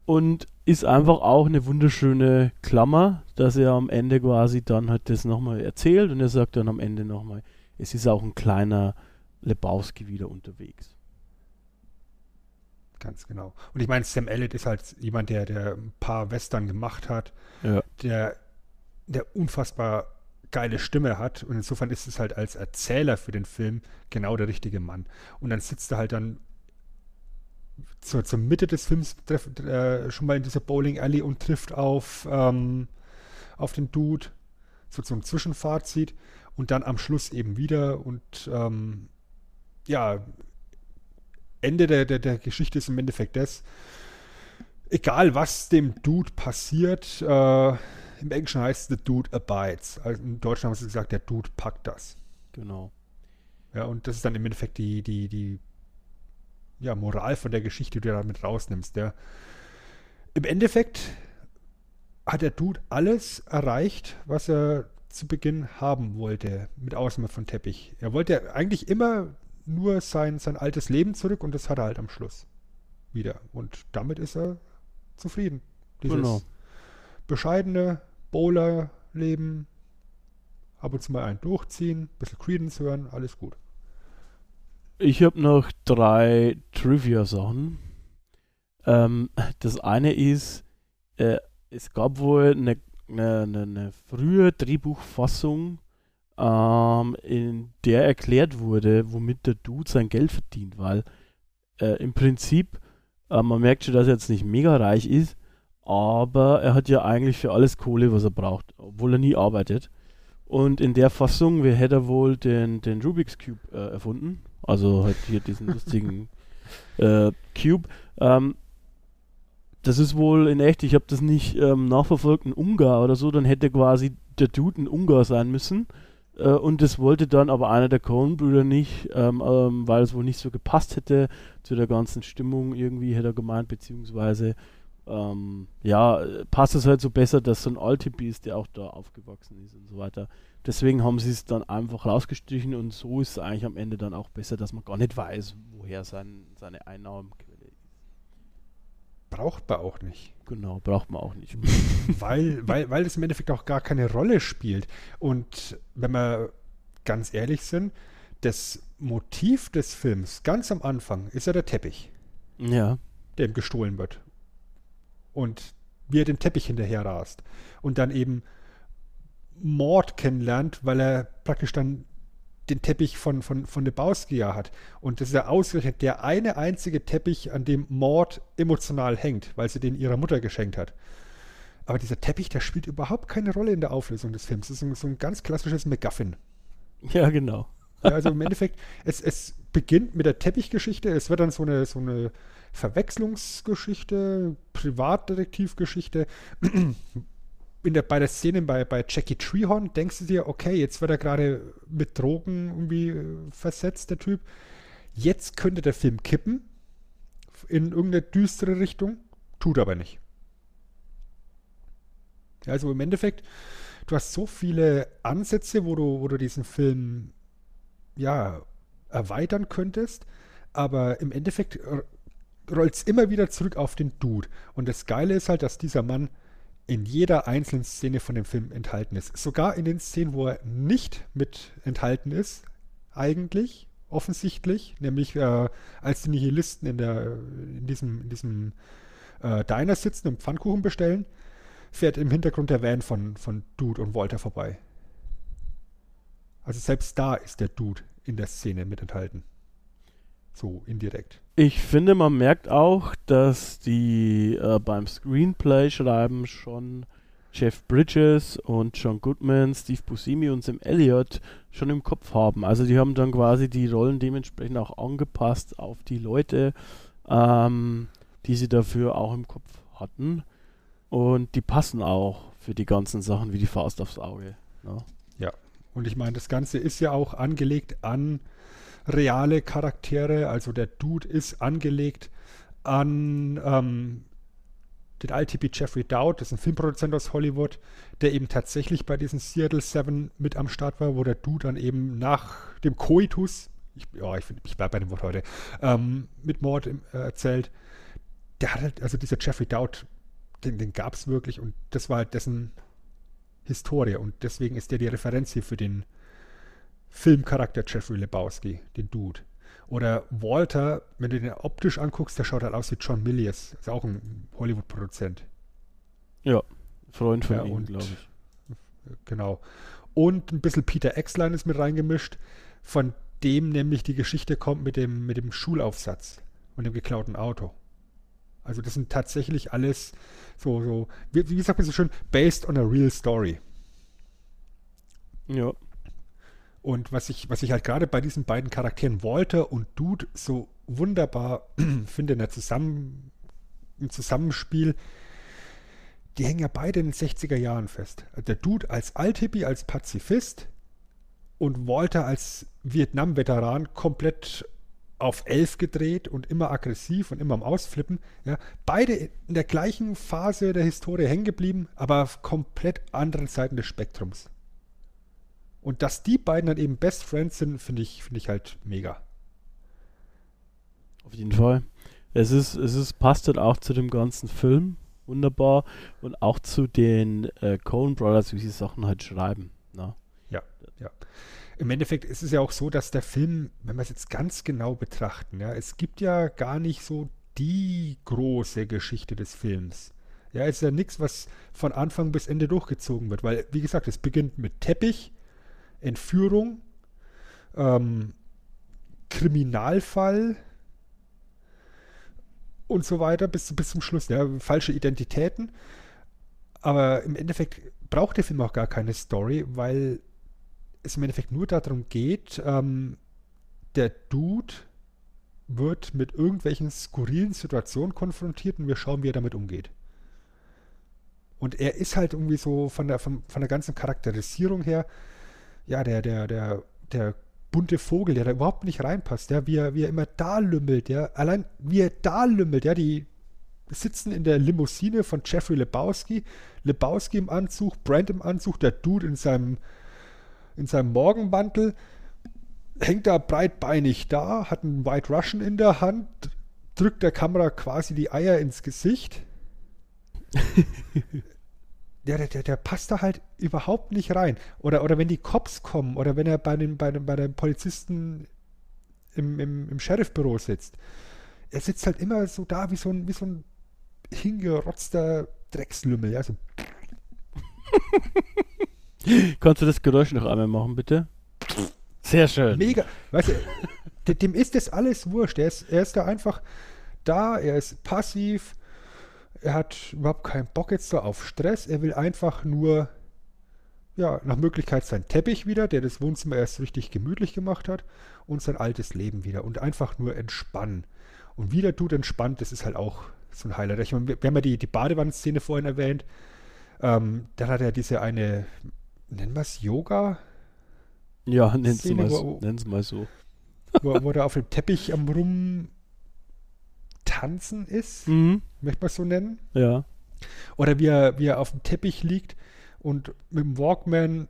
und ist einfach auch eine wunderschöne Klammer, dass er am Ende quasi dann halt das nochmal erzählt und er sagt dann am Ende nochmal, es ist auch ein kleiner Lebowski wieder unterwegs. Ganz genau. Und ich meine, Sam Elliott ist halt jemand, der, der ein paar Western gemacht hat, Ja. der, der unfassbar geile Stimme hat. Und insofern ist es halt als Erzähler für den Film genau der richtige Mann. Und dann sitzt er halt dann zur, zur Mitte des Films treff, äh, schon mal in dieser Bowling Alley und trifft auf, ähm, auf den Dude, so zum Zwischenfazit. Und dann am Schluss eben wieder. Und ähm, ja, Ende der, der, der Geschichte ist im Endeffekt das, egal was dem Dude passiert, äh, im Englischen heißt es The Dude abides. Also in Deutschland haben sie gesagt, der Dude packt das. Genau. Ja, und das ist dann im Endeffekt die, die, die ja, Moral von der Geschichte, die du damit rausnimmst. Ja. Im Endeffekt hat der Dude alles erreicht, was er zu Beginn haben wollte, mit Ausnahme von Teppich. Er wollte eigentlich immer nur sein, sein altes Leben zurück und das hat er halt am Schluss wieder. Und damit ist er zufrieden. Dieses Genau. bescheidene Bowler-Leben, ab und zu mal einen durchziehen, bisschen Credence hören, alles gut. Ich habe noch drei Trivia-Sachen. Ähm, das eine ist, äh, es gab wohl eine, eine, eine, eine frühe Drehbuchfassung, ähm, in der erklärt wurde, womit der Dude sein Geld verdient, weil äh, im Prinzip, äh, man merkt schon, dass er jetzt nicht mega reich ist, aber er hat ja eigentlich für alles Kohle, was er braucht, obwohl er nie arbeitet. Und in der Fassung wer hätte er wohl den, den Rubik's Cube äh, erfunden. Also halt hier diesen lustigen äh, Cube. Ähm, das ist wohl in echt, ich habe das nicht ähm, nachverfolgt, ein Ungar oder so, dann hätte quasi der Dude ein Ungar sein müssen. Äh, und das wollte dann aber einer der Coen-Brüder nicht, ähm, ähm, weil es wohl nicht so gepasst hätte zu der ganzen Stimmung irgendwie, hätte er gemeint, beziehungsweise ähm, ja, passt es halt so besser, dass so ein Altipi ist, der auch da aufgewachsen ist und so weiter. Deswegen haben sie es dann einfach rausgestrichen und so ist es eigentlich am Ende dann auch besser, dass man gar nicht weiß, woher sein, seine Einnahmenquelle ist. Braucht man auch nicht. Genau, braucht man auch nicht. weil, weil, weil es im Endeffekt auch gar keine Rolle spielt. Und wenn wir ganz ehrlich sind, das Motiv des Films ganz am Anfang ist ja der Teppich, ja, der ihm gestohlen wird. Und wie er den Teppich hinterher rast. Und dann eben Mord kennenlernt, weil er praktisch dann den Teppich von, von, von Lebowski ja hat. Und das ist ja ausgerechnet der eine einzige Teppich, an dem Mord emotional hängt, weil sie den ihrer Mutter geschenkt hat. Aber dieser Teppich, der spielt überhaupt keine Rolle in der Auflösung des Films. Das ist so, so ein ganz klassisches MacGuffin. ja, genau. Ja, also im Endeffekt, es, es beginnt mit der Teppichgeschichte, es wird dann so eine, so eine Verwechslungsgeschichte, Privatdetektivgeschichte. Der, bei der Szene bei, bei Jackie Treehorn denkst du dir, okay, jetzt wird er gerade mit Drogen irgendwie äh, versetzt, der Typ. Jetzt könnte der Film kippen in irgendeine düstere Richtung, tut aber nicht. Also im Endeffekt, du hast so viele Ansätze, wo du, wo du diesen Film ja erweitern könntest, aber im Endeffekt rollt es immer wieder zurück auf den Dude. Und das Geile ist halt, dass dieser Mann in jeder einzelnen Szene von dem Film enthalten ist. Sogar in den Szenen, wo er nicht mit enthalten ist, eigentlich, offensichtlich, nämlich äh, als die Nihilisten in, der, in diesem, in diesem äh, Diner sitzen und Pfannkuchen bestellen, fährt im Hintergrund der Van von, von Dude und Walter vorbei. Also selbst da ist der Dude in der Szene mit enthalten. So indirekt. Ich finde, man merkt auch, dass die äh, beim Screenplay schreiben schon Jeff Bridges und John Goodman, Steve Buscemi und Sam Elliott schon im Kopf haben. Also die haben dann quasi die Rollen dementsprechend auch angepasst auf die Leute, ähm, die sie dafür auch im Kopf hatten. Und die passen auch für die ganzen Sachen wie die Faust aufs Auge. Ne? Und ich meine, das Ganze ist ja auch angelegt an reale Charaktere. Also der Dude ist angelegt an ähm, den ITP Jeffrey Dowd, das ist ein Filmproduzent aus Hollywood, der eben tatsächlich bei diesen Seattle Seven mit am Start war, wo der Dude dann eben nach dem Koitus, ich, ja, ich, ich bleibe bei dem Wort heute, ähm, mit Mord äh, erzählt. Der hat halt, also dieser Jeffrey Dowd, den, den gab es wirklich und das war halt dessen Historie und deswegen ist der die Referenz hier für den Filmcharakter Jeffrey Lebowski, den Dude. Oder Walter, wenn du den optisch anguckst, der schaut halt aus wie John Milius. Ist auch ein Hollywood-Produzent. Ja, Freund von Ja, ihm, und- glaube ich. Genau. Und ein bisschen Peter Exline ist mit reingemischt, von dem nämlich die Geschichte kommt mit dem, mit dem Schulaufsatz und dem geklauten Auto. Also das sind tatsächlich alles so, so wie, wie sagt man so schön, based on a real story. Ja. Und was ich, was ich halt gerade bei diesen beiden Charakteren Walter und Dude so wunderbar finde in der Zusammen, im Zusammenspiel, die hängen ja beide in den 60er Jahren fest. Der Dude als Althippie, als Pazifist und Walter als Vietnam-Veteran komplett auf elf gedreht und immer aggressiv und immer am Ausflippen. Ja, beide in der gleichen Phase der Historie hängen geblieben, aber auf komplett anderen Seiten des Spektrums. Und dass die beiden dann eben Best Friends sind, finde ich, finde ich halt mega. Auf jeden Fall. Es ist, es ist, passt halt auch zu dem ganzen Film wunderbar und auch zu den äh, Coen Brothers, wie sie Sachen halt schreiben. Ne? Im Endeffekt ist es ja auch so, dass der Film, wenn wir es jetzt ganz genau betrachten, ja, es gibt ja gar nicht so die große Geschichte des Films. Ja, es ist ja nichts, was von Anfang bis Ende durchgezogen wird, weil, wie gesagt, es beginnt mit Teppich, Entführung, ähm, Kriminalfall und so weiter bis, bis zum Schluss. Ja, falsche Identitäten. Aber im Endeffekt braucht der Film auch gar keine Story, weil es im Endeffekt nur darum geht, ähm, der Dude wird mit irgendwelchen skurrilen Situationen konfrontiert und wir schauen, wie er damit umgeht. Und er ist halt irgendwie so von der, von, von der ganzen Charakterisierung her, ja, der, der, der, der bunte Vogel, der da überhaupt nicht reinpasst, ja, wie er, wie er immer da lümmelt, ja, allein wie er da lümmelt, ja, die sitzen in der Limousine von Jeffrey Lebowski, Lebowski im Anzug, Brand im Anzug, der Dude in seinem in seinem Morgenmantel, hängt da breitbeinig da, hat einen White Russian in der Hand, drückt der Kamera quasi die Eier ins Gesicht. der, der, der, passt da halt überhaupt nicht rein. Oder, oder wenn die Cops kommen oder wenn er bei dem, bei dem, bei dem Polizisten im, im, im Sheriffbüro sitzt. Er sitzt halt immer so da wie so ein, wie so ein hingerotzter Dreckslümmel. Ja, so Kannst du das Geräusch noch einmal machen, bitte? Sehr schön. Mega. Weißt du, de- dem ist das alles wurscht. Er ist, er ist da einfach da, er ist passiv, er hat überhaupt keinen Bock jetzt so auf Stress. Er will einfach nur, ja, nach Möglichkeit sein Teppich wieder, der das Wohnzimmer erst richtig gemütlich gemacht hat, und sein altes Leben wieder und einfach nur entspannen. Und wie der Dude entspannt, das ist halt auch so ein Highlight. Ich meine, wir haben ja die, die Badewannenszene vorhin erwähnt. Ähm, dann hat er diese eine, nennen wir es Yoga? Ja, nenn's Szene, mal, wo- so, nenn's mal so. wo, wo er auf dem Teppich am rum tanzen ist, Mhm. möchte man es so nennen. Ja. Oder wie er, wie er auf dem Teppich liegt und mit dem Walkman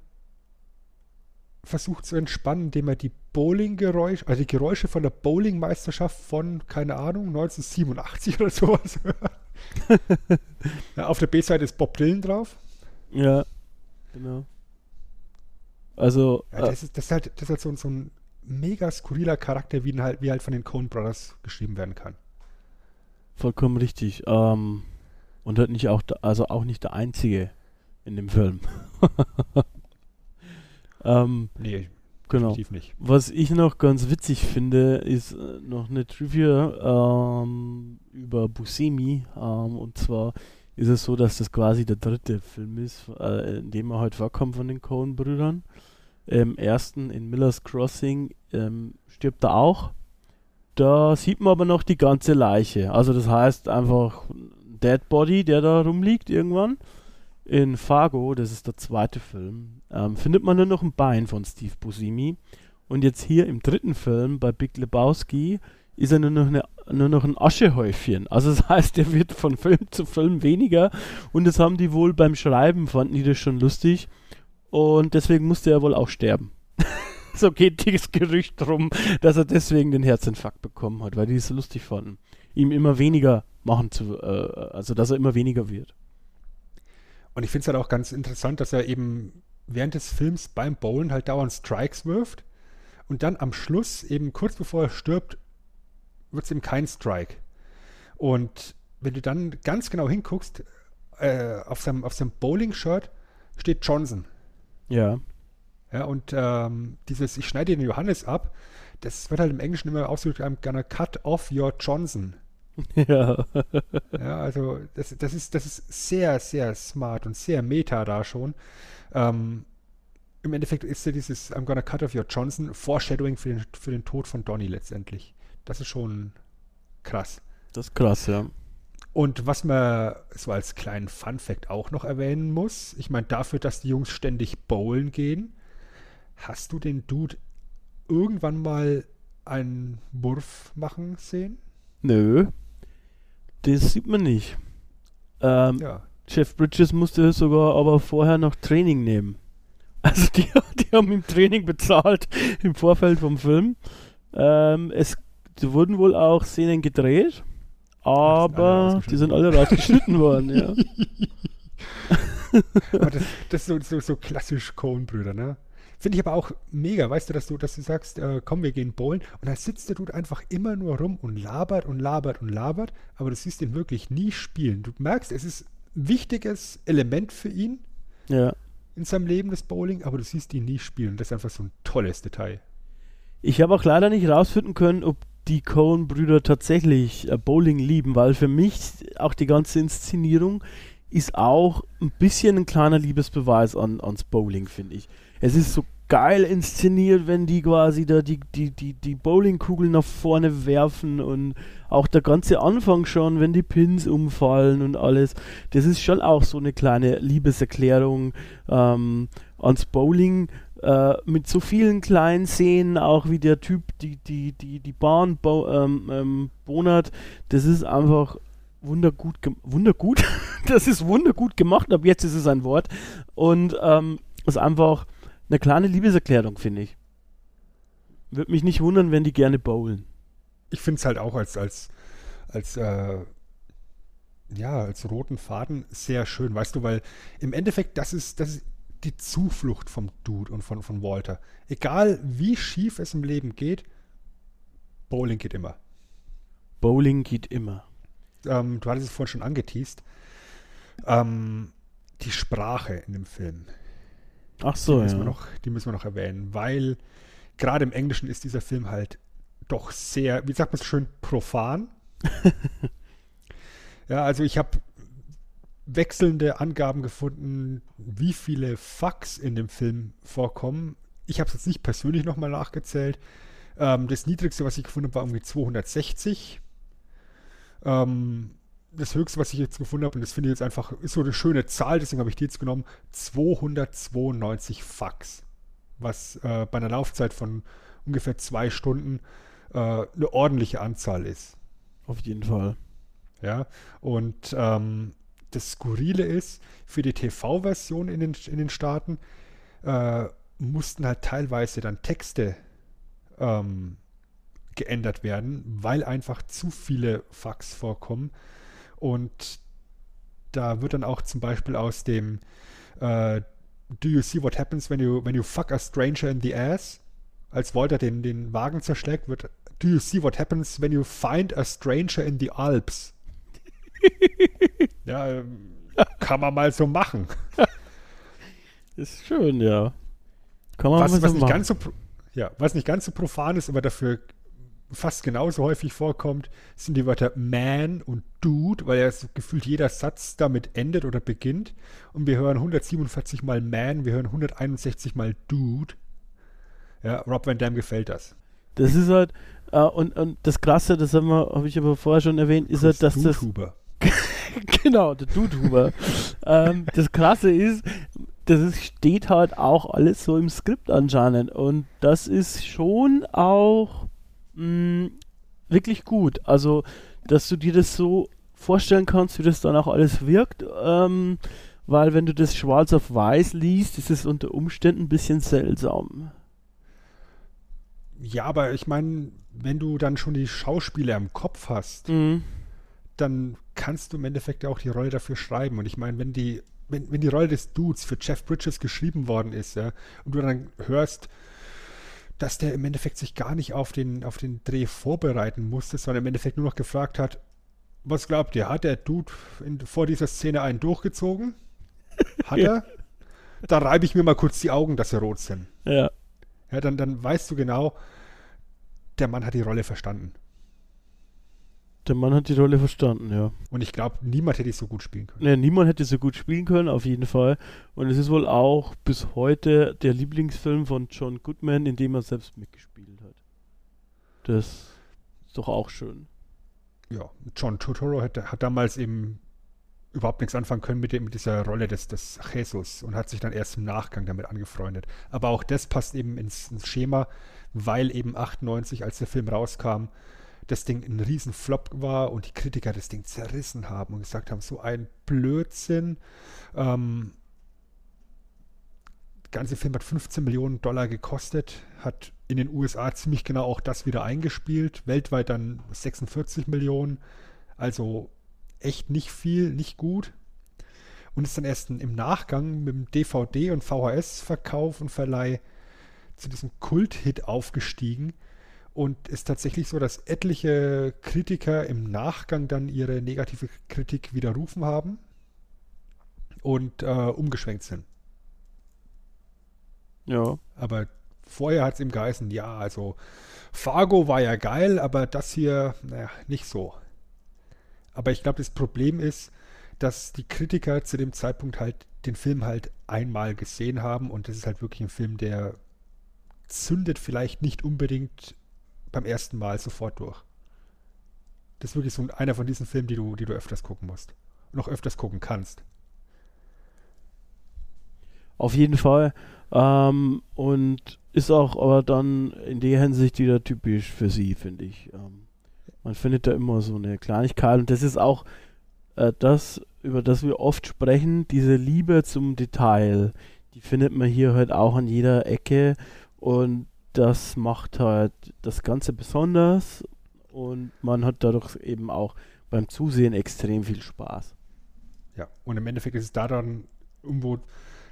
versucht zu entspannen, indem er die Bowling-Geräusche, also die Geräusche von der Bowling-Meisterschaft von, keine Ahnung, 1987 oder sowas hört. ja, auf der B-Seite ist Bob Dylan drauf. Ja. Genau. Also, Ja, äh, das, ist, das, ist halt, das ist halt so, ein- so ein mega skurriler Charakter, wie, halt, wie halt von den Coen Brothers geschrieben werden kann. Vollkommen richtig. Ähm, und halt nicht auch, der- also auch nicht der einzige in dem Film. ähm, Nee, genau. definitiv nicht. Was ich noch ganz witzig finde, ist äh, noch eine Trivia ähm, über Buscemi. Ähm, und zwar ist es so, dass das quasi der dritte Film ist, äh, in dem er halt vorkommt von den Coen-Brüdern. Im ersten, in Miller's Crossing, ähm, stirbt er auch. Da sieht man aber noch die ganze Leiche. Also das heißt einfach ein Dead Body, der da rumliegt irgendwann. In Fargo, das ist der zweite Film, ähm, findet man nur noch ein Bein von Steve Buscemi. Und jetzt hier im dritten Film bei Big Lebowski ist er nur noch, eine, nur noch ein Aschehäufchen. Also das heißt, er wird von Film zu Film weniger und das haben die wohl beim Schreiben, fanden die das schon lustig und deswegen musste er wohl auch sterben. so geht das Gerücht drum, dass er deswegen den Herzinfarkt bekommen hat, weil die es so lustig fanden. Ihm immer weniger machen zu, äh, also dass er immer weniger wird. Und ich finde es halt auch ganz interessant, dass er eben während des Films beim Bowlen halt dauernd Strikes wirft und dann am Schluss, eben kurz bevor er stirbt, wird es eben kein Strike. Und wenn du dann ganz genau hinguckst, äh, auf seinem, auf seinem Bowling-Shirt steht Johnson. Ja. Ja, und ähm, dieses, ich schneide den Johannes ab, das wird halt im Englischen immer ausgedrückt, I'm gonna cut off your Johnson. Ja. ja, also das, das, ist, das ist sehr, sehr smart und sehr meta da schon. Ähm, Im Endeffekt ist ja dieses I'm gonna cut off your Johnson Foreshadowing für den, für den Tod von Donny letztendlich. Das ist schon krass. Das ist krass, ja. Und was man so als kleinen Fun-Fact auch noch erwähnen muss, ich meine, dafür, dass die Jungs ständig bowlen gehen, hast du den Dude irgendwann mal einen Wurf machen sehen? Nö. Das sieht man nicht. Ähm, ja. Jeff Bridges musste sogar aber vorher noch Training nehmen. Also die, die haben ihm Training bezahlt im Vorfeld vom Film. Ähm, es wurden wohl auch Szenen gedreht, aber die sind alle rausgeschnitten worden, ja. aber das, das ist so, so, so klassisch Coen-Brüder, ne? Finde ich aber auch mega, weißt du, dass du, dass du sagst, äh, komm, wir gehen bowlen und dann sitzt der Dude einfach immer nur rum und labert und labert und labert, aber du siehst ihn wirklich nie spielen. Du merkst, es ist ein wichtiges Element für ihn ja. in seinem Leben, das Bowling, aber du siehst ihn nie spielen. Das ist einfach so ein tolles Detail. Ich habe auch leider nicht rausfinden können, ob die Cohen-Brüder tatsächlich äh, Bowling lieben, weil für mich auch die ganze Inszenierung ist auch ein bisschen ein kleiner Liebesbeweis an, ans Bowling, finde ich. Es ist so geil inszeniert, wenn die quasi da die, die, die, die Bowlingkugeln nach vorne werfen und auch der ganze Anfang schon, wenn die Pins umfallen und alles. Das ist schon auch so eine kleine Liebeserklärung ähm, ans Bowling. Äh, mit so vielen kleinen Szenen, auch wie der Typ die, die, die, die Bahn bo ähm, ähm, bonert, das ist einfach wundergut, wundergut, das ist wundergut gemacht, ab jetzt ist es ein Wort und ähm, ist einfach eine kleine Liebeserklärung, finde ich. Würde mich nicht wundern, wenn die gerne bowlen. Ich finde es halt auch als, als, als, äh, ja, als roten Faden sehr schön, weißt du, weil im Endeffekt, das ist, das ist die Zuflucht vom Dude und von, von Walter. Egal wie schief es im Leben geht, Bowling geht immer. Bowling geht immer. Ähm, du hattest es vorhin schon angeteased. Ähm, die Sprache in dem Film. Ach so, die müssen, ja. wir noch, die müssen wir noch erwähnen, weil gerade im Englischen ist dieser Film halt doch sehr, wie sagt man es schön, profan. ja, also ich habe wechselnde Angaben gefunden, wie viele Fucks in dem Film vorkommen. Ich habe es jetzt nicht persönlich nochmal nachgezählt. Ähm, das niedrigste, was ich gefunden habe, war irgendwie 260. Ähm, das höchste, was ich jetzt gefunden habe, und das finde ich jetzt einfach, ist so eine schöne Zahl, deswegen habe ich die jetzt genommen, 292 Fax. Was äh, bei einer Laufzeit von ungefähr zwei Stunden äh, eine ordentliche Anzahl ist. Auf jeden Fall. Ja, und ähm, das Skurrile ist, für die TV-Version in den, in den Staaten äh, mussten halt teilweise dann Texte ähm, geändert werden, weil einfach zu viele Fax vorkommen. Und da wird dann auch zum Beispiel aus dem äh, Do you see what happens when you, when you fuck a stranger in the ass? Als Walter den, den Wagen zerschlägt, wird Do you see what happens when you find a stranger in the Alps? ja, ähm, kann man mal so machen. Ist schön, ja. Kann man was, mal was so nicht machen. ganz so, ja, was nicht ganz so profan ist, aber dafür fast genauso häufig vorkommt, sind die Wörter man und dude, weil ja so gefühlt jeder Satz damit endet oder beginnt. Und wir hören 147 mal man, wir hören 161 mal dude. Ja, Rob Van Dam gefällt das. Das ist halt, äh, und, und das Krasse, das habe ich aber vorher schon erwähnt, ist halt, dass das. Dudehuber. genau, der Dudehuber. ähm, das Krasse ist, das ist, steht halt auch alles so im Skript anscheinend. Und das ist schon auch mh, wirklich gut. Also, dass du dir das so vorstellen kannst, wie das dann auch alles wirkt. Ähm, weil wenn du das schwarz auf weiß liest, ist es unter Umständen ein bisschen seltsam. Ja, aber ich meine, wenn du dann schon die Schauspieler im Kopf hast, mhm. dann kannst du im Endeffekt auch die Rolle dafür schreiben. Und ich meine, wenn die, wenn, wenn die Rolle des Dudes für Jeff Bridges geschrieben worden ist, ja, und du dann hörst, dass der im Endeffekt sich gar nicht auf den, auf den Dreh vorbereiten musste, sondern im Endeffekt nur noch gefragt hat, was glaubt ihr, hat der Dude in, vor dieser Szene einen durchgezogen? Hat er? Da reibe ich mir mal kurz die Augen, dass sie rot sind. Ja. Ja, dann, dann weißt du genau, der Mann hat die Rolle verstanden. Der Mann hat die Rolle verstanden, ja. Und ich glaube, niemand hätte so gut spielen können. Nee, niemand hätte so gut spielen können, auf jeden Fall. Und es ist wohl auch bis heute der Lieblingsfilm von John Goodman, in dem er selbst mitgespielt hat. Das ist doch auch schön. Ja, John Turturro hat, hat damals eben überhaupt nichts anfangen können mit, dem, mit dieser Rolle des, des Jesus und hat sich dann erst im Nachgang damit angefreundet. Aber auch das passt eben ins, ins Schema, weil eben 98, als der Film rauskam, das Ding ein Riesenflop war und die Kritiker das Ding zerrissen haben und gesagt haben, so ein Blödsinn. Ähm, der ganze Film hat 15 Millionen Dollar gekostet, hat in den USA ziemlich genau auch das wieder eingespielt, weltweit dann 46 Millionen, also echt nicht viel, nicht gut. Und ist dann erst im Nachgang mit dem DVD- und VHS-Verkauf und Verleih zu diesem Kult-Hit aufgestiegen und ist tatsächlich so, dass etliche Kritiker im Nachgang dann ihre negative Kritik widerrufen haben und äh, umgeschwenkt sind. Ja. Aber vorher hat es ihm geheißen, ja, also Fargo war ja geil, aber das hier, naja, nicht so. Aber ich glaube, das Problem ist, dass die Kritiker zu dem Zeitpunkt halt den Film halt einmal gesehen haben und das ist halt wirklich ein Film, der zündet vielleicht nicht unbedingt beim ersten Mal sofort durch. Das ist wirklich so einer von diesen Filmen, die du, die du öfters gucken musst. Und auch öfters gucken kannst. Auf jeden Fall. Ähm, und ist auch aber dann in der Hinsicht wieder typisch für sie, finde ich. Ähm, man findet da immer so eine Kleinigkeit und das ist auch äh, das, über das wir oft sprechen, diese Liebe zum Detail. Die findet man hier halt auch an jeder Ecke und das macht halt das Ganze besonders und man hat dadurch eben auch beim Zusehen extrem viel Spaß. Ja, und im Endeffekt ist es da dann irgendwo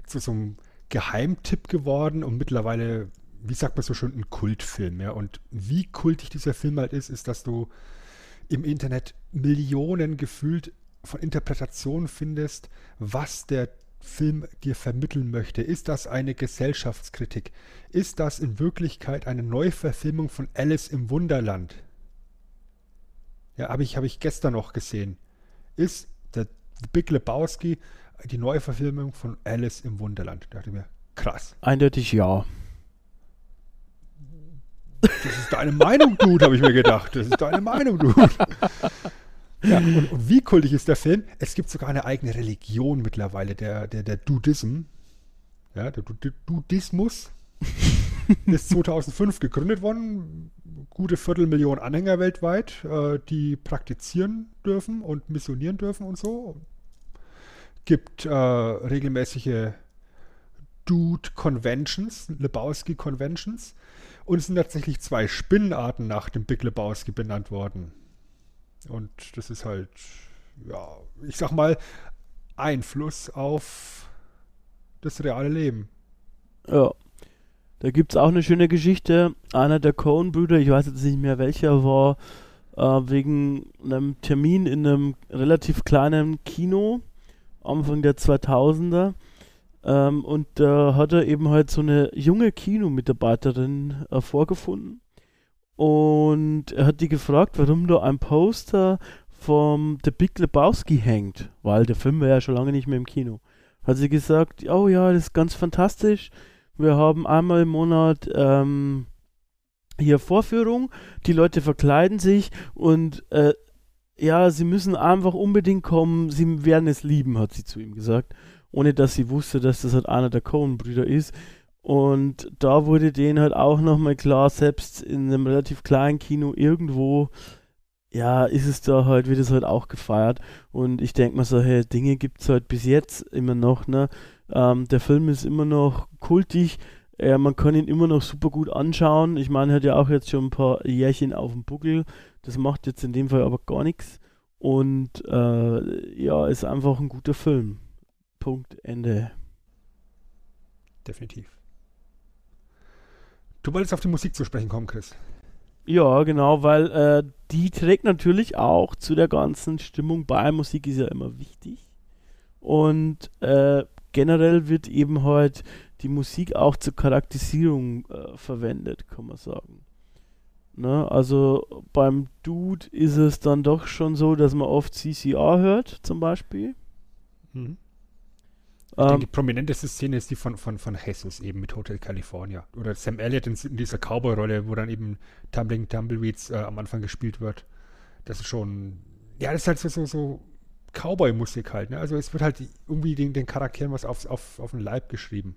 zu so einem Geheimtipp geworden und mittlerweile, wie sagt man so schön, ein Kultfilm. Ja? Und wie kultig dieser Film halt ist, ist, dass du im Internet Millionen gefühlt von Interpretationen findest, was der Film dir vermitteln möchte. Ist das eine Gesellschaftskritik? Ist das in Wirklichkeit eine Neuverfilmung von Alice im Wunderland? Ja, habe ich, hab ich gestern noch gesehen. Ist der Big Lebowski die Neuverfilmung von Alice im Wunderland? Da dachte ich mir, krass. Eindeutig ja. Das ist deine Meinung, Dude, habe ich mir gedacht. Das ist deine Meinung, Dude. Ja, und, und, wie kultig ist der Film? Es gibt sogar eine eigene Religion mittlerweile, der, der, der Dudism. Ja, der Dudismus ist 2005 gegründet worden. Gute Viertelmillion Anhänger weltweit, äh, die praktizieren dürfen und missionieren dürfen und so. Gibt äh, regelmäßige Dude-Conventions, Lebowski-Conventions. Und es sind tatsächlich zwei Spinnenarten nach dem Big Lebowski benannt worden. Und das ist halt, ja, ich sag mal, Einfluss auf das reale Leben. Ja. Da gibt es auch eine schöne Geschichte. Einer der Cohen-Brüder, ich weiß jetzt nicht mehr welcher, war äh, wegen einem Termin in einem relativ kleinen Kino Anfang der 2000er. Ähm, und da hat er eben halt so eine junge Kinomitarbeiterin äh, vorgefunden und er hat die gefragt, warum da ein Poster vom The Big Lebowski hängt, weil der Film war ja schon lange nicht mehr im Kino. Hat sie gesagt, oh ja, das ist ganz fantastisch. Wir haben einmal im Monat ähm, hier Vorführung, die Leute verkleiden sich und äh, ja, sie müssen einfach unbedingt kommen, sie werden es lieben, hat sie zu ihm gesagt. ohne dass sie wusste, dass das halt einer der Coen-Brüder ist. Und da wurde denen halt auch nochmal klar, selbst in einem relativ kleinen Kino irgendwo, ja, ist es da halt, wird es halt auch gefeiert. Und ich denke mal, solche Dinge gibt es halt bis jetzt immer noch, ne? Ähm, der Film ist immer noch kultig, äh, man kann ihn immer noch super gut anschauen. Ich meine, er hat ja auch jetzt schon ein paar Jährchen auf dem Buckel. Das macht jetzt in dem Fall aber gar nichts. Und äh, ja, ist einfach ein guter Film. Punkt, Ende. Definitiv. Du wolltest auf die Musik zu sprechen kommen, Chris. Ja, genau, weil äh, die trägt natürlich auch zu der ganzen Stimmung bei. Musik ist ja immer wichtig. Und äh, generell wird eben halt die Musik auch zur Charakterisierung äh, verwendet, kann man sagen. Ne? Also beim Dude ist es dann doch schon so, dass man oft CCR hört, zum Beispiel. Mhm. Ähm, die prominenteste Szene ist die von, von, von Jesus eben mit Hotel California. Oder Sam Elliott in, in dieser Cowboy-Rolle, wo dann eben Tumbling Tumbleweeds äh, am Anfang gespielt wird. Das ist schon, ja, das ist halt so, so, so Cowboy-Musik halt. Ne? Also es wird halt irgendwie den, den Charakteren was auf, auf, auf den Leib geschrieben.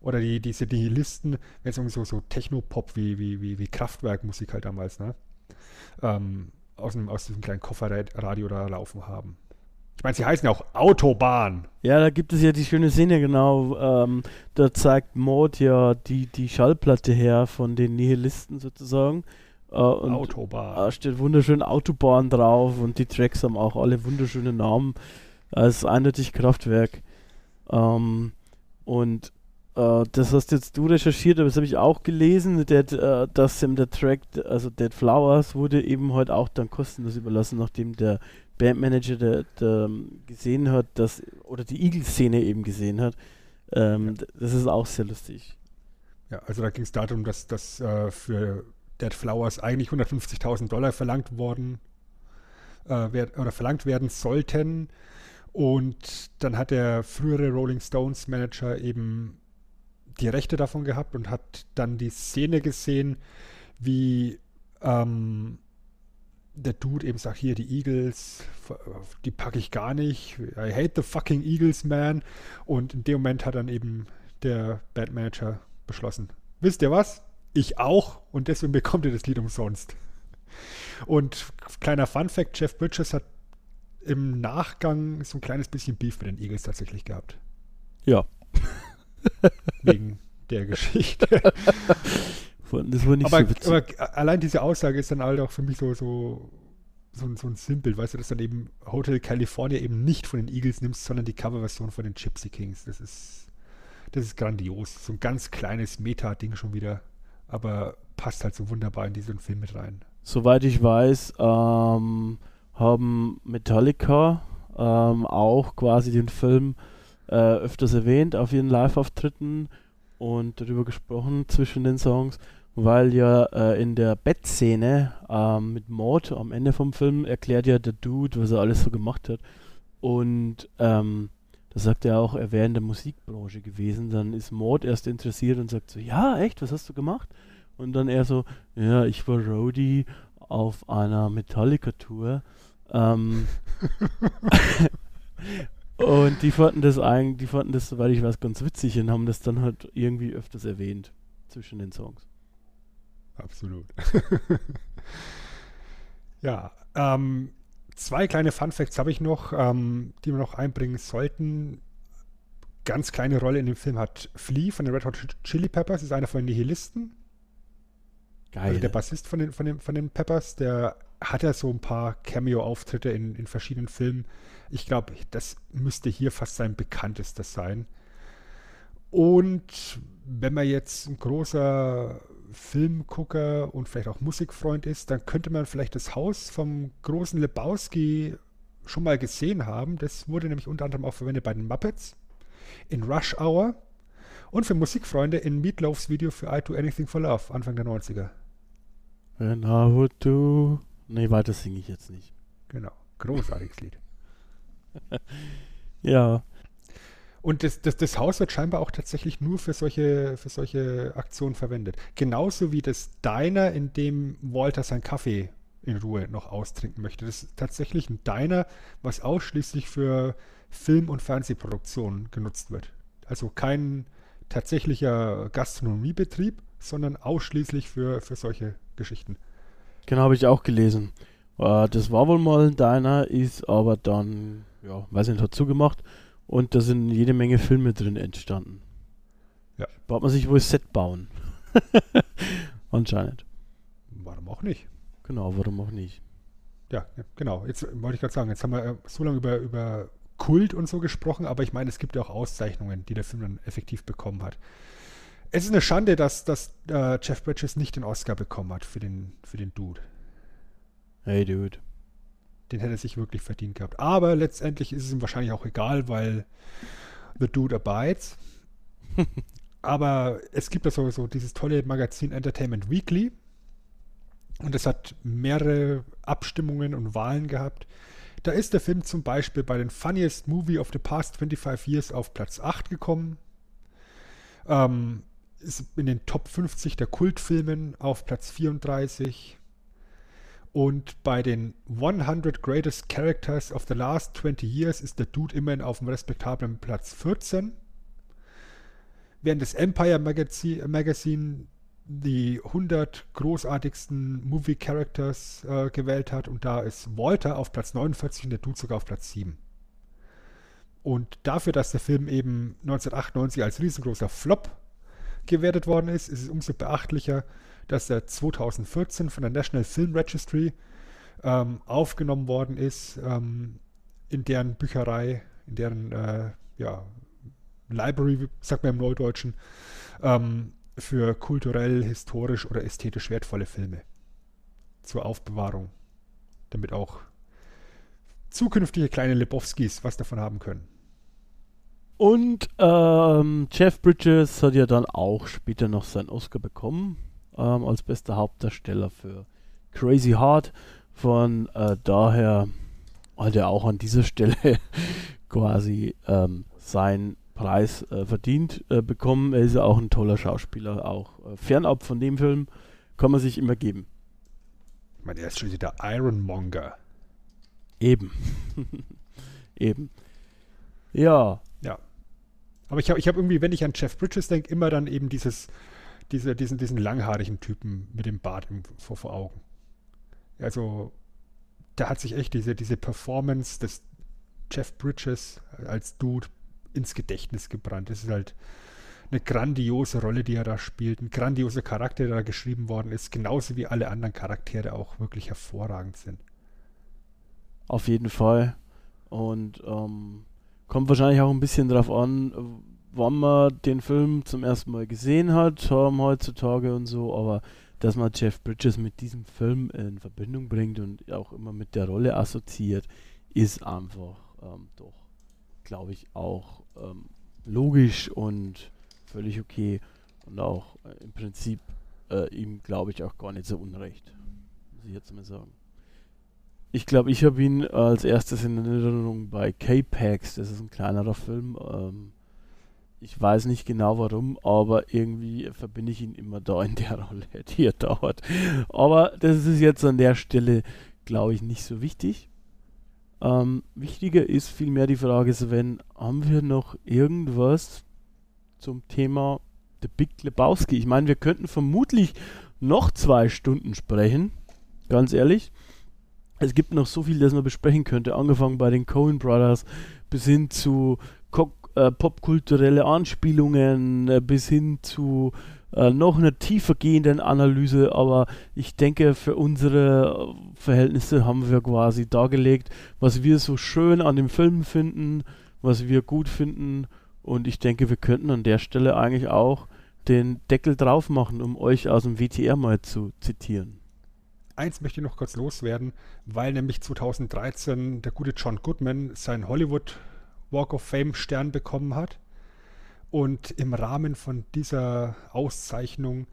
Oder die, diese Nihilisten, wenn es irgendwie so, so Techno-Pop wie, wie, wie, wie Kraftwerk-Musik halt damals, ne? Ähm, aus, dem, aus diesem kleinen Kofferradio da laufen haben. Ich meine, sie heißen ja auch Autobahn. Ja, da gibt es ja die schöne Szene, genau. Ähm, da zeigt Maud ja die, die Schallplatte her von den Nihilisten sozusagen. Äh, Autobahn. Da steht wunderschön Autobahn drauf und die Tracks haben auch alle wunderschöne Namen. Es ist eindeutig Kraftwerk. Ähm, und Uh, das hast jetzt du recherchiert, aber das habe ich auch gelesen, Dead, uh, dass ihm der Track, also Dead Flowers, wurde eben heute auch dann kostenlos überlassen, nachdem der Bandmanager der, der gesehen hat, dass, oder die Eagle-Szene eben gesehen hat. Ähm, ja. Das ist auch sehr lustig. Ja, also da ging es darum, dass, dass uh, für Dead Flowers eigentlich 150.000 Dollar verlangt worden werd, oder verlangt werden sollten. Und dann hat der frühere Rolling Stones Manager eben die Rechte davon gehabt und hat dann die Szene gesehen, wie ähm, der Dude eben sagt, hier die Eagles, die packe ich gar nicht. I hate the fucking Eagles, man. Und in dem Moment hat dann eben der Bandmanager beschlossen, wisst ihr was? Ich auch und deswegen bekommt ihr das Lied umsonst. Und kleiner Fun Fact, Jeff Bridges hat im Nachgang so ein kleines bisschen Beef mit den Eagles tatsächlich gehabt. Ja. Wegen der Geschichte. Das war nicht aber, so aber allein diese Aussage ist dann halt auch für mich so, so, so, so ein Simple, weißt du, dass dann eben Hotel California eben nicht von den Eagles nimmst, sondern die Coverversion von den Gypsy Kings. Das ist, das ist grandios. So ein ganz kleines Meta-Ding schon wieder, aber passt halt so wunderbar in diesen Film mit rein. Soweit ich weiß, ähm, haben Metallica ähm, auch quasi den Film äh, öfters erwähnt auf ihren Live-Auftritten und darüber gesprochen zwischen den Songs, weil ja äh, in der Bettszene äh, mit Maud am Ende vom Film erklärt ja der Dude, was er alles so gemacht hat. Und ähm, da sagt er auch, er wäre in der Musikbranche gewesen. Dann ist Maud erst interessiert und sagt so, ja, echt, was hast du gemacht? Und dann er so, ja, ich war Roadie auf einer Metallica-Tour. Ähm, Und die fanden das eigentlich, die fanden das, soweit ich weiß, ganz witzig und haben das dann halt irgendwie öfters erwähnt zwischen den Songs. Absolut. ja, ähm, zwei kleine Fun Facts habe ich noch, ähm, die wir noch einbringen sollten. Ganz kleine Rolle in dem Film hat Flea von den Red Hot Chili Peppers, ist einer von den Nihilisten. Geil. Also der Bassist von den, von, den, von den Peppers, der hat ja so ein paar Cameo-Auftritte in, in verschiedenen Filmen. Ich glaube, das müsste hier fast sein bekanntestes sein. Und wenn man jetzt ein großer Filmgucker und vielleicht auch Musikfreund ist, dann könnte man vielleicht das Haus vom großen Lebowski schon mal gesehen haben. Das wurde nämlich unter anderem auch verwendet bei den Muppets, in Rush Hour und für Musikfreunde in Meatloafs Video für I Do Anything for Love, Anfang der 90er. And I would do. Nee, weiter singe ich jetzt nicht. Genau. Großartiges Lied. ja. Und das, das, das Haus wird scheinbar auch tatsächlich nur für solche, für solche Aktionen verwendet. Genauso wie das Diner, in dem Walter seinen Kaffee in Ruhe noch austrinken möchte. Das ist tatsächlich ein Diner, was ausschließlich für Film- und Fernsehproduktion genutzt wird. Also kein tatsächlicher Gastronomiebetrieb, sondern ausschließlich für, für solche Geschichten. Genau, habe ich auch gelesen. Äh, das war wohl mal ein Diner, ist aber dann, ja, weiß nicht, hat zugemacht und da sind jede Menge Filme drin entstanden. Ja. Baut man sich wohl Set bauen. Anscheinend. Warum auch nicht? Genau, warum auch nicht? Ja, genau. Jetzt wollte ich gerade sagen, jetzt haben wir äh, so lange über, über Kult und so gesprochen, aber ich meine, es gibt ja auch Auszeichnungen, die der Film dann effektiv bekommen hat. Es ist eine Schande, dass, dass äh, Jeff Bridges nicht den Oscar bekommen hat für den, für den Dude. Hey, Dude. Den hätte er sich wirklich verdient gehabt. Aber letztendlich ist es ihm wahrscheinlich auch egal, weil The Dude abides. aber es gibt da so, so dieses tolle Magazin Entertainment Weekly. Und es hat mehrere Abstimmungen und Wahlen gehabt. Da ist der Film zum Beispiel bei den Funniest Movie of the Past 25 Years auf Platz 8 gekommen. Ähm, ist in den Top 50 der Kultfilmen auf Platz 34. Und bei den 100 Greatest Characters of the Last 20 Years ist der Dude immerhin auf dem respektablen Platz 14. Während das Empire Magazine, Magazine die 100 großartigsten Movie Characters äh, gewählt hat und da ist Walter auf Platz 49 und der Dude sogar auf Platz 7. Und dafür, dass der Film eben 1998 als riesengroßer Flop gewertet worden ist, ist es umso beachtlicher, dass er 2014 von der National Film Registry ähm, aufgenommen worden ist, ähm, in deren Bücherei, in deren äh, ja, Library, sagt man im Neudeutschen, ähm, für kulturell, historisch oder ästhetisch wertvolle Filme zur Aufbewahrung, damit auch zukünftige kleine Lebowskis was davon haben können. Und ähm, Jeff Bridges hat ja dann auch später noch seinen Oscar bekommen ähm, als bester Hauptdarsteller für Crazy Heart. Von äh, daher hat er auch an dieser Stelle quasi ähm, sein Preis äh, verdient äh, bekommen. Er ist ja auch ein toller Schauspieler, auch äh, fernab von dem Film kann man sich immer geben. Ich meine, er ist schon wieder Ironmonger. Eben. Eben. Ja. Ja. Aber ich habe ich hab irgendwie, wenn ich an Jeff Bridges denke, immer dann eben dieses, diese, diesen, diesen langhaarigen Typen mit dem Bart im, vor, vor Augen. Also, da hat sich echt diese, diese Performance des Jeff Bridges als Dude ins Gedächtnis gebrannt. Es ist halt eine grandiose Rolle, die er da spielt, ein grandioser Charakter, der da geschrieben worden ist, genauso wie alle anderen Charaktere auch wirklich hervorragend sind. Auf jeden Fall. Und ähm, kommt wahrscheinlich auch ein bisschen darauf an, wann man den Film zum ersten Mal gesehen hat, ähm, heutzutage und so, aber dass man Jeff Bridges mit diesem Film in Verbindung bringt und auch immer mit der Rolle assoziiert, ist einfach ähm, doch, glaube ich, auch ähm, logisch und völlig okay und auch äh, im Prinzip äh, ihm, glaube ich, auch gar nicht so unrecht. Muss ich jetzt mal sagen. Ich glaube, ich habe ihn als erstes in Erinnerung bei K-Pax, das ist ein kleinerer Film. Ähm, ich weiß nicht genau warum, aber irgendwie verbinde ich ihn immer da in der Rolle, die er dauert. Aber das ist jetzt an der Stelle, glaube ich, nicht so wichtig. Ähm, wichtiger ist vielmehr die Frage, Sven, haben wir noch irgendwas zum Thema The Big Lebowski? Ich meine, wir könnten vermutlich noch zwei Stunden sprechen, ganz ehrlich. Es gibt noch so viel, das man besprechen könnte, angefangen bei den Coen Brothers bis hin zu äh, popkulturelle Anspielungen, äh, bis hin zu äh, noch einer tiefer gehenden Analyse, aber ich denke, für unsere Verhältnisse haben wir quasi dargelegt, was wir so schön an dem Film finden, was wir gut finden und ich denke, wir könnten an der Stelle eigentlich auch den Deckel drauf machen, um euch aus dem WTR mal zu zitieren. Eins möchte ich noch kurz loswerden, weil nämlich 2013 der gute John Goodman sein Hollywood Walk of Fame Stern bekommen hat. Und im Rahmen von dieser Auszeichnung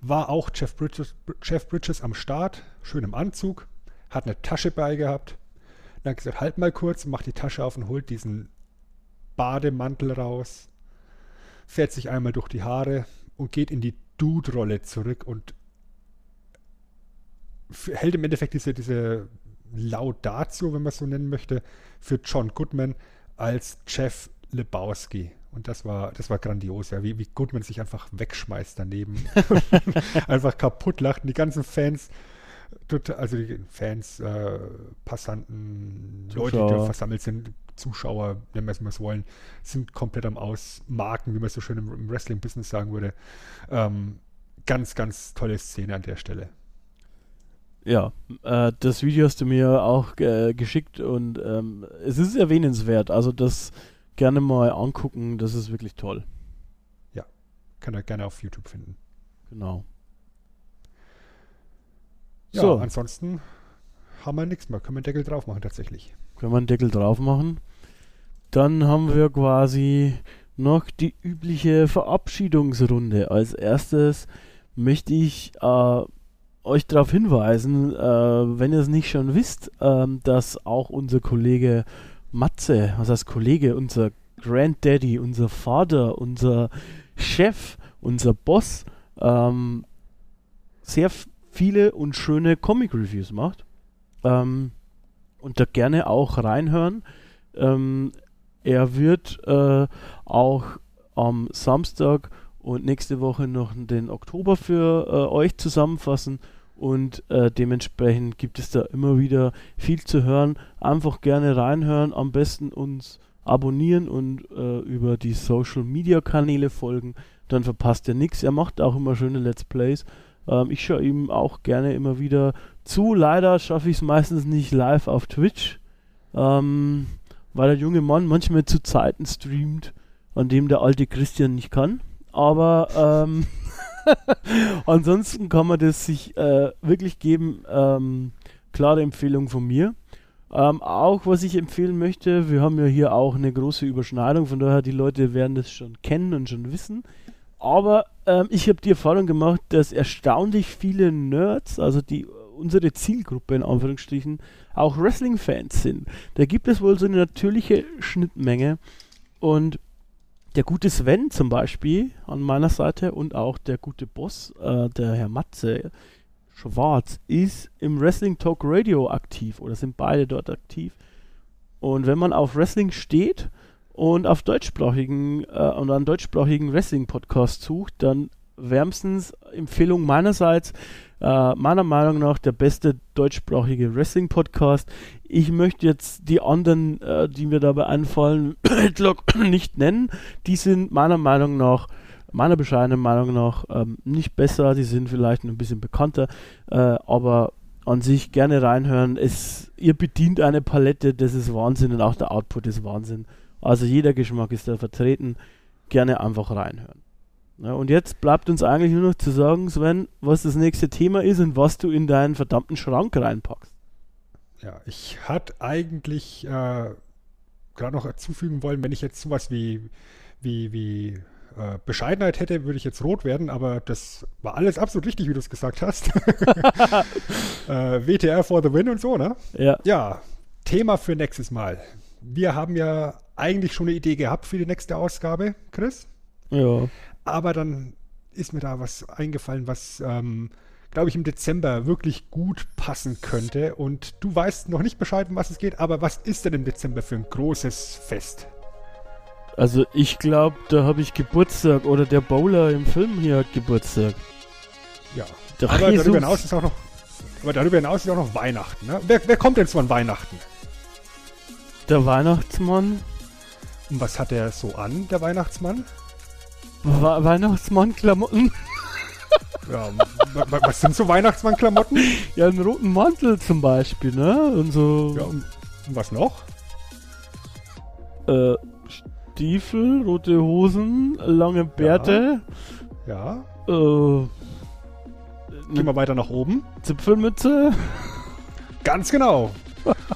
war auch Jeff Bridges, Jeff Bridges am Start, schön im Anzug, hat eine Tasche bei gehabt. Dann gesagt, halt mal kurz, macht die Tasche auf und holt diesen Bademantel raus, fährt sich einmal durch die Haare und geht in die Dude-Rolle zurück und hält im Endeffekt diese, diese Laudatio, wenn man es so nennen möchte, für John Goodman als Jeff Lebowski. Und das war, das war grandios, ja, wie, wie Goodman sich einfach wegschmeißt daneben. einfach kaputt lacht. Und die ganzen Fans, also die Fans, äh, Passanten, Zuschauer. Leute, die da versammelt sind, Zuschauer, wenn wir es mal so wollen, sind komplett am Ausmarken, wie man so schön im, im Wrestling-Business sagen würde. Ähm, ganz, ganz tolle Szene an der Stelle. Ja, äh, das Video hast du mir auch äh, geschickt und ähm, es ist erwähnenswert. Also das gerne mal angucken, das ist wirklich toll. Ja, kann er gerne auf YouTube finden. Genau. Ja, so. ansonsten haben wir nichts mehr. Können wir einen Deckel drauf machen tatsächlich. Können wir einen Deckel drauf machen. Dann haben wir quasi noch die übliche Verabschiedungsrunde. Als erstes möchte ich äh, euch darauf hinweisen, äh, wenn ihr es nicht schon wisst, äh, dass auch unser Kollege Matze, was heißt Kollege, unser Granddaddy, unser Vater, unser Chef, unser Boss, ähm, sehr viele und schöne Comic-Reviews macht. Ähm, und da gerne auch reinhören. Ähm, er wird äh, auch am Samstag und nächste Woche noch den Oktober für äh, euch zusammenfassen und äh, dementsprechend gibt es da immer wieder viel zu hören. Einfach gerne reinhören, am besten uns abonnieren und äh, über die Social Media Kanäle folgen, dann verpasst ihr nichts. Er macht auch immer schöne Let's Plays. Ähm, ich schaue ihm auch gerne immer wieder zu. Leider schaffe ich es meistens nicht live auf Twitch. Ähm, weil der junge Mann manchmal zu Zeiten streamt, an dem der alte Christian nicht kann. Aber ähm, ansonsten kann man das sich äh, wirklich geben. Ähm, klare Empfehlung von mir. Ähm, auch was ich empfehlen möchte, wir haben ja hier auch eine große Überschneidung, von daher die Leute werden das schon kennen und schon wissen. Aber ähm, ich habe die Erfahrung gemacht, dass erstaunlich viele Nerds, also die unsere Zielgruppe in Anführungsstrichen auch Wrestling-Fans sind. Da gibt es wohl so eine natürliche Schnittmenge und der gute Sven zum Beispiel an meiner Seite und auch der gute Boss, äh, der Herr Matze Schwarz, ist im Wrestling Talk Radio aktiv oder sind beide dort aktiv. Und wenn man auf Wrestling steht und auf deutschsprachigen äh, und einen deutschsprachigen Wrestling-Podcast sucht, dann wärmstens Empfehlung meinerseits äh, meiner Meinung nach der beste deutschsprachige Wrestling-Podcast. Ich möchte jetzt die anderen, äh, die mir dabei einfallen, nicht nennen. Die sind meiner Meinung nach, meiner bescheidenen Meinung nach, ähm, nicht besser. Die sind vielleicht ein bisschen bekannter, äh, aber an sich gerne reinhören. Es, ihr bedient eine Palette, das ist Wahnsinn und auch der Output ist Wahnsinn. Also jeder Geschmack ist da vertreten. Gerne einfach reinhören. Ja, und jetzt bleibt uns eigentlich nur noch zu sagen, Sven, was das nächste Thema ist und was du in deinen verdammten Schrank reinpackst. Ja, ich hatte eigentlich äh, gerade noch zufügen wollen, wenn ich jetzt sowas wie, wie, wie äh, Bescheidenheit hätte, würde ich jetzt rot werden, aber das war alles absolut richtig, wie du es gesagt hast. äh, WTR for the win und so, ne? Ja. Ja, Thema für nächstes Mal. Wir haben ja eigentlich schon eine Idee gehabt für die nächste Ausgabe, Chris. Ja. Aber dann ist mir da was eingefallen, was, ähm, glaube ich, im Dezember wirklich gut passen könnte. Und du weißt noch nicht Bescheid, um was es geht, aber was ist denn im Dezember für ein großes Fest? Also ich glaube, da habe ich Geburtstag oder der Bowler im Film hier hat Geburtstag. Ja. Der aber Jesus. darüber hinaus ist auch noch, aber darüber hinaus ist auch noch Weihnachten. Ne? Wer, wer kommt denn zu an Weihnachten? Der Weihnachtsmann. Und was hat er so an, der Weihnachtsmann? We Weihnachtsmann-Klamotten. Ja, was sind so Weihnachtsmann-Klamotten? Ja, einen roten Mantel zum Beispiel, ne? Und so. Ja, und was noch? Äh, Stiefel, rote Hosen, lange Bärte. Ja. ja. Äh, Gehen wir weiter nach oben. Zipfelmütze. Ganz genau.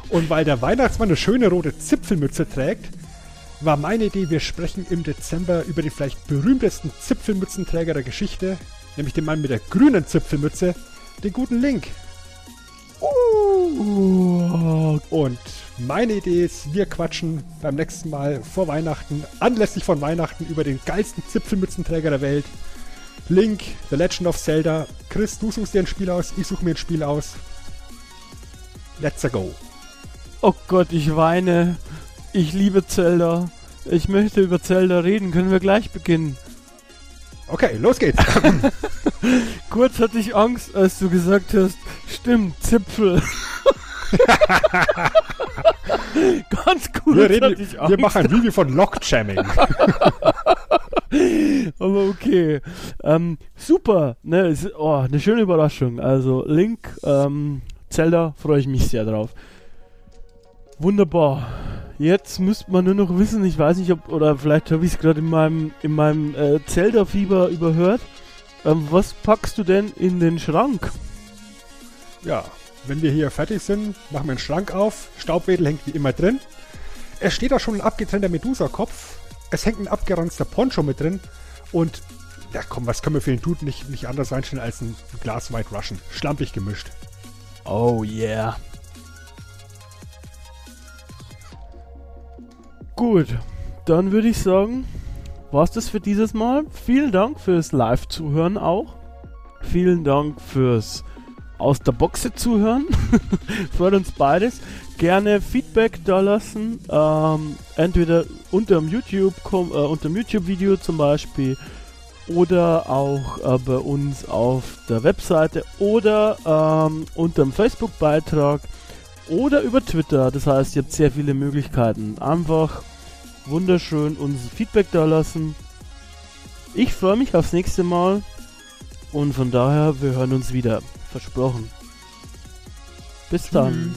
Und weil der Weihnachtsmann eine schöne rote Zipfelmütze trägt, war meine Idee, wir sprechen im Dezember über die vielleicht berühmtesten Zipfelmützenträger der Geschichte, nämlich den Mann mit der grünen Zipfelmütze, den guten Link. Uh, und meine Idee ist, wir quatschen beim nächsten Mal vor Weihnachten, anlässlich von Weihnachten, über den geilsten Zipfelmützenträger der Welt. Link, The Legend of Zelda. Chris, du suchst dir ein Spiel aus, ich suche mir ein Spiel aus. Let's go. Oh Gott, ich weine. Ich liebe Zelda. Ich möchte über Zelda reden. Können wir gleich beginnen? Okay, los geht's. Kurz hatte ich Angst, als du gesagt hast, stimmt, Zipfel. Ganz kurz wir, reden, wir machen ein Video von Lockjamming. Aber okay. Ähm, super. Ne, oh, eine schöne Überraschung. Also Link, ähm, Zelda, freue ich mich sehr drauf. Wunderbar. Jetzt müsste man nur noch wissen, ich weiß nicht, ob, oder vielleicht habe ich es gerade in meinem, in meinem äh, Zelda-Fieber überhört. Ähm, was packst du denn in den Schrank? Ja, wenn wir hier fertig sind, machen wir den Schrank auf. Staubwedel hängt wie immer drin. Es steht da schon ein abgetrennter Medusa-Kopf. Es hängt ein abgeranzter Poncho mit drin. Und, ja komm, was können wir für den Dude nicht, nicht anders einstellen als ein Glas White Russian? Schlampig gemischt. Oh yeah. Gut, dann würde ich sagen, war es das für dieses Mal. Vielen Dank fürs Live-Zuhören auch. Vielen Dank fürs aus der Boxe zuhören. Freut uns beides. Gerne Feedback da lassen. Ähm, entweder unter dem YouTube, äh, unter dem YouTube-Video zum Beispiel oder auch äh, bei uns auf der Webseite oder ähm, unter dem Facebook-Beitrag oder über Twitter. Das heißt, ihr habt sehr viele Möglichkeiten. Einfach wunderschön uns Feedback da lassen. Ich freue mich aufs nächste Mal und von daher, wir hören uns wieder. Versprochen. Bis Tschüss. dann.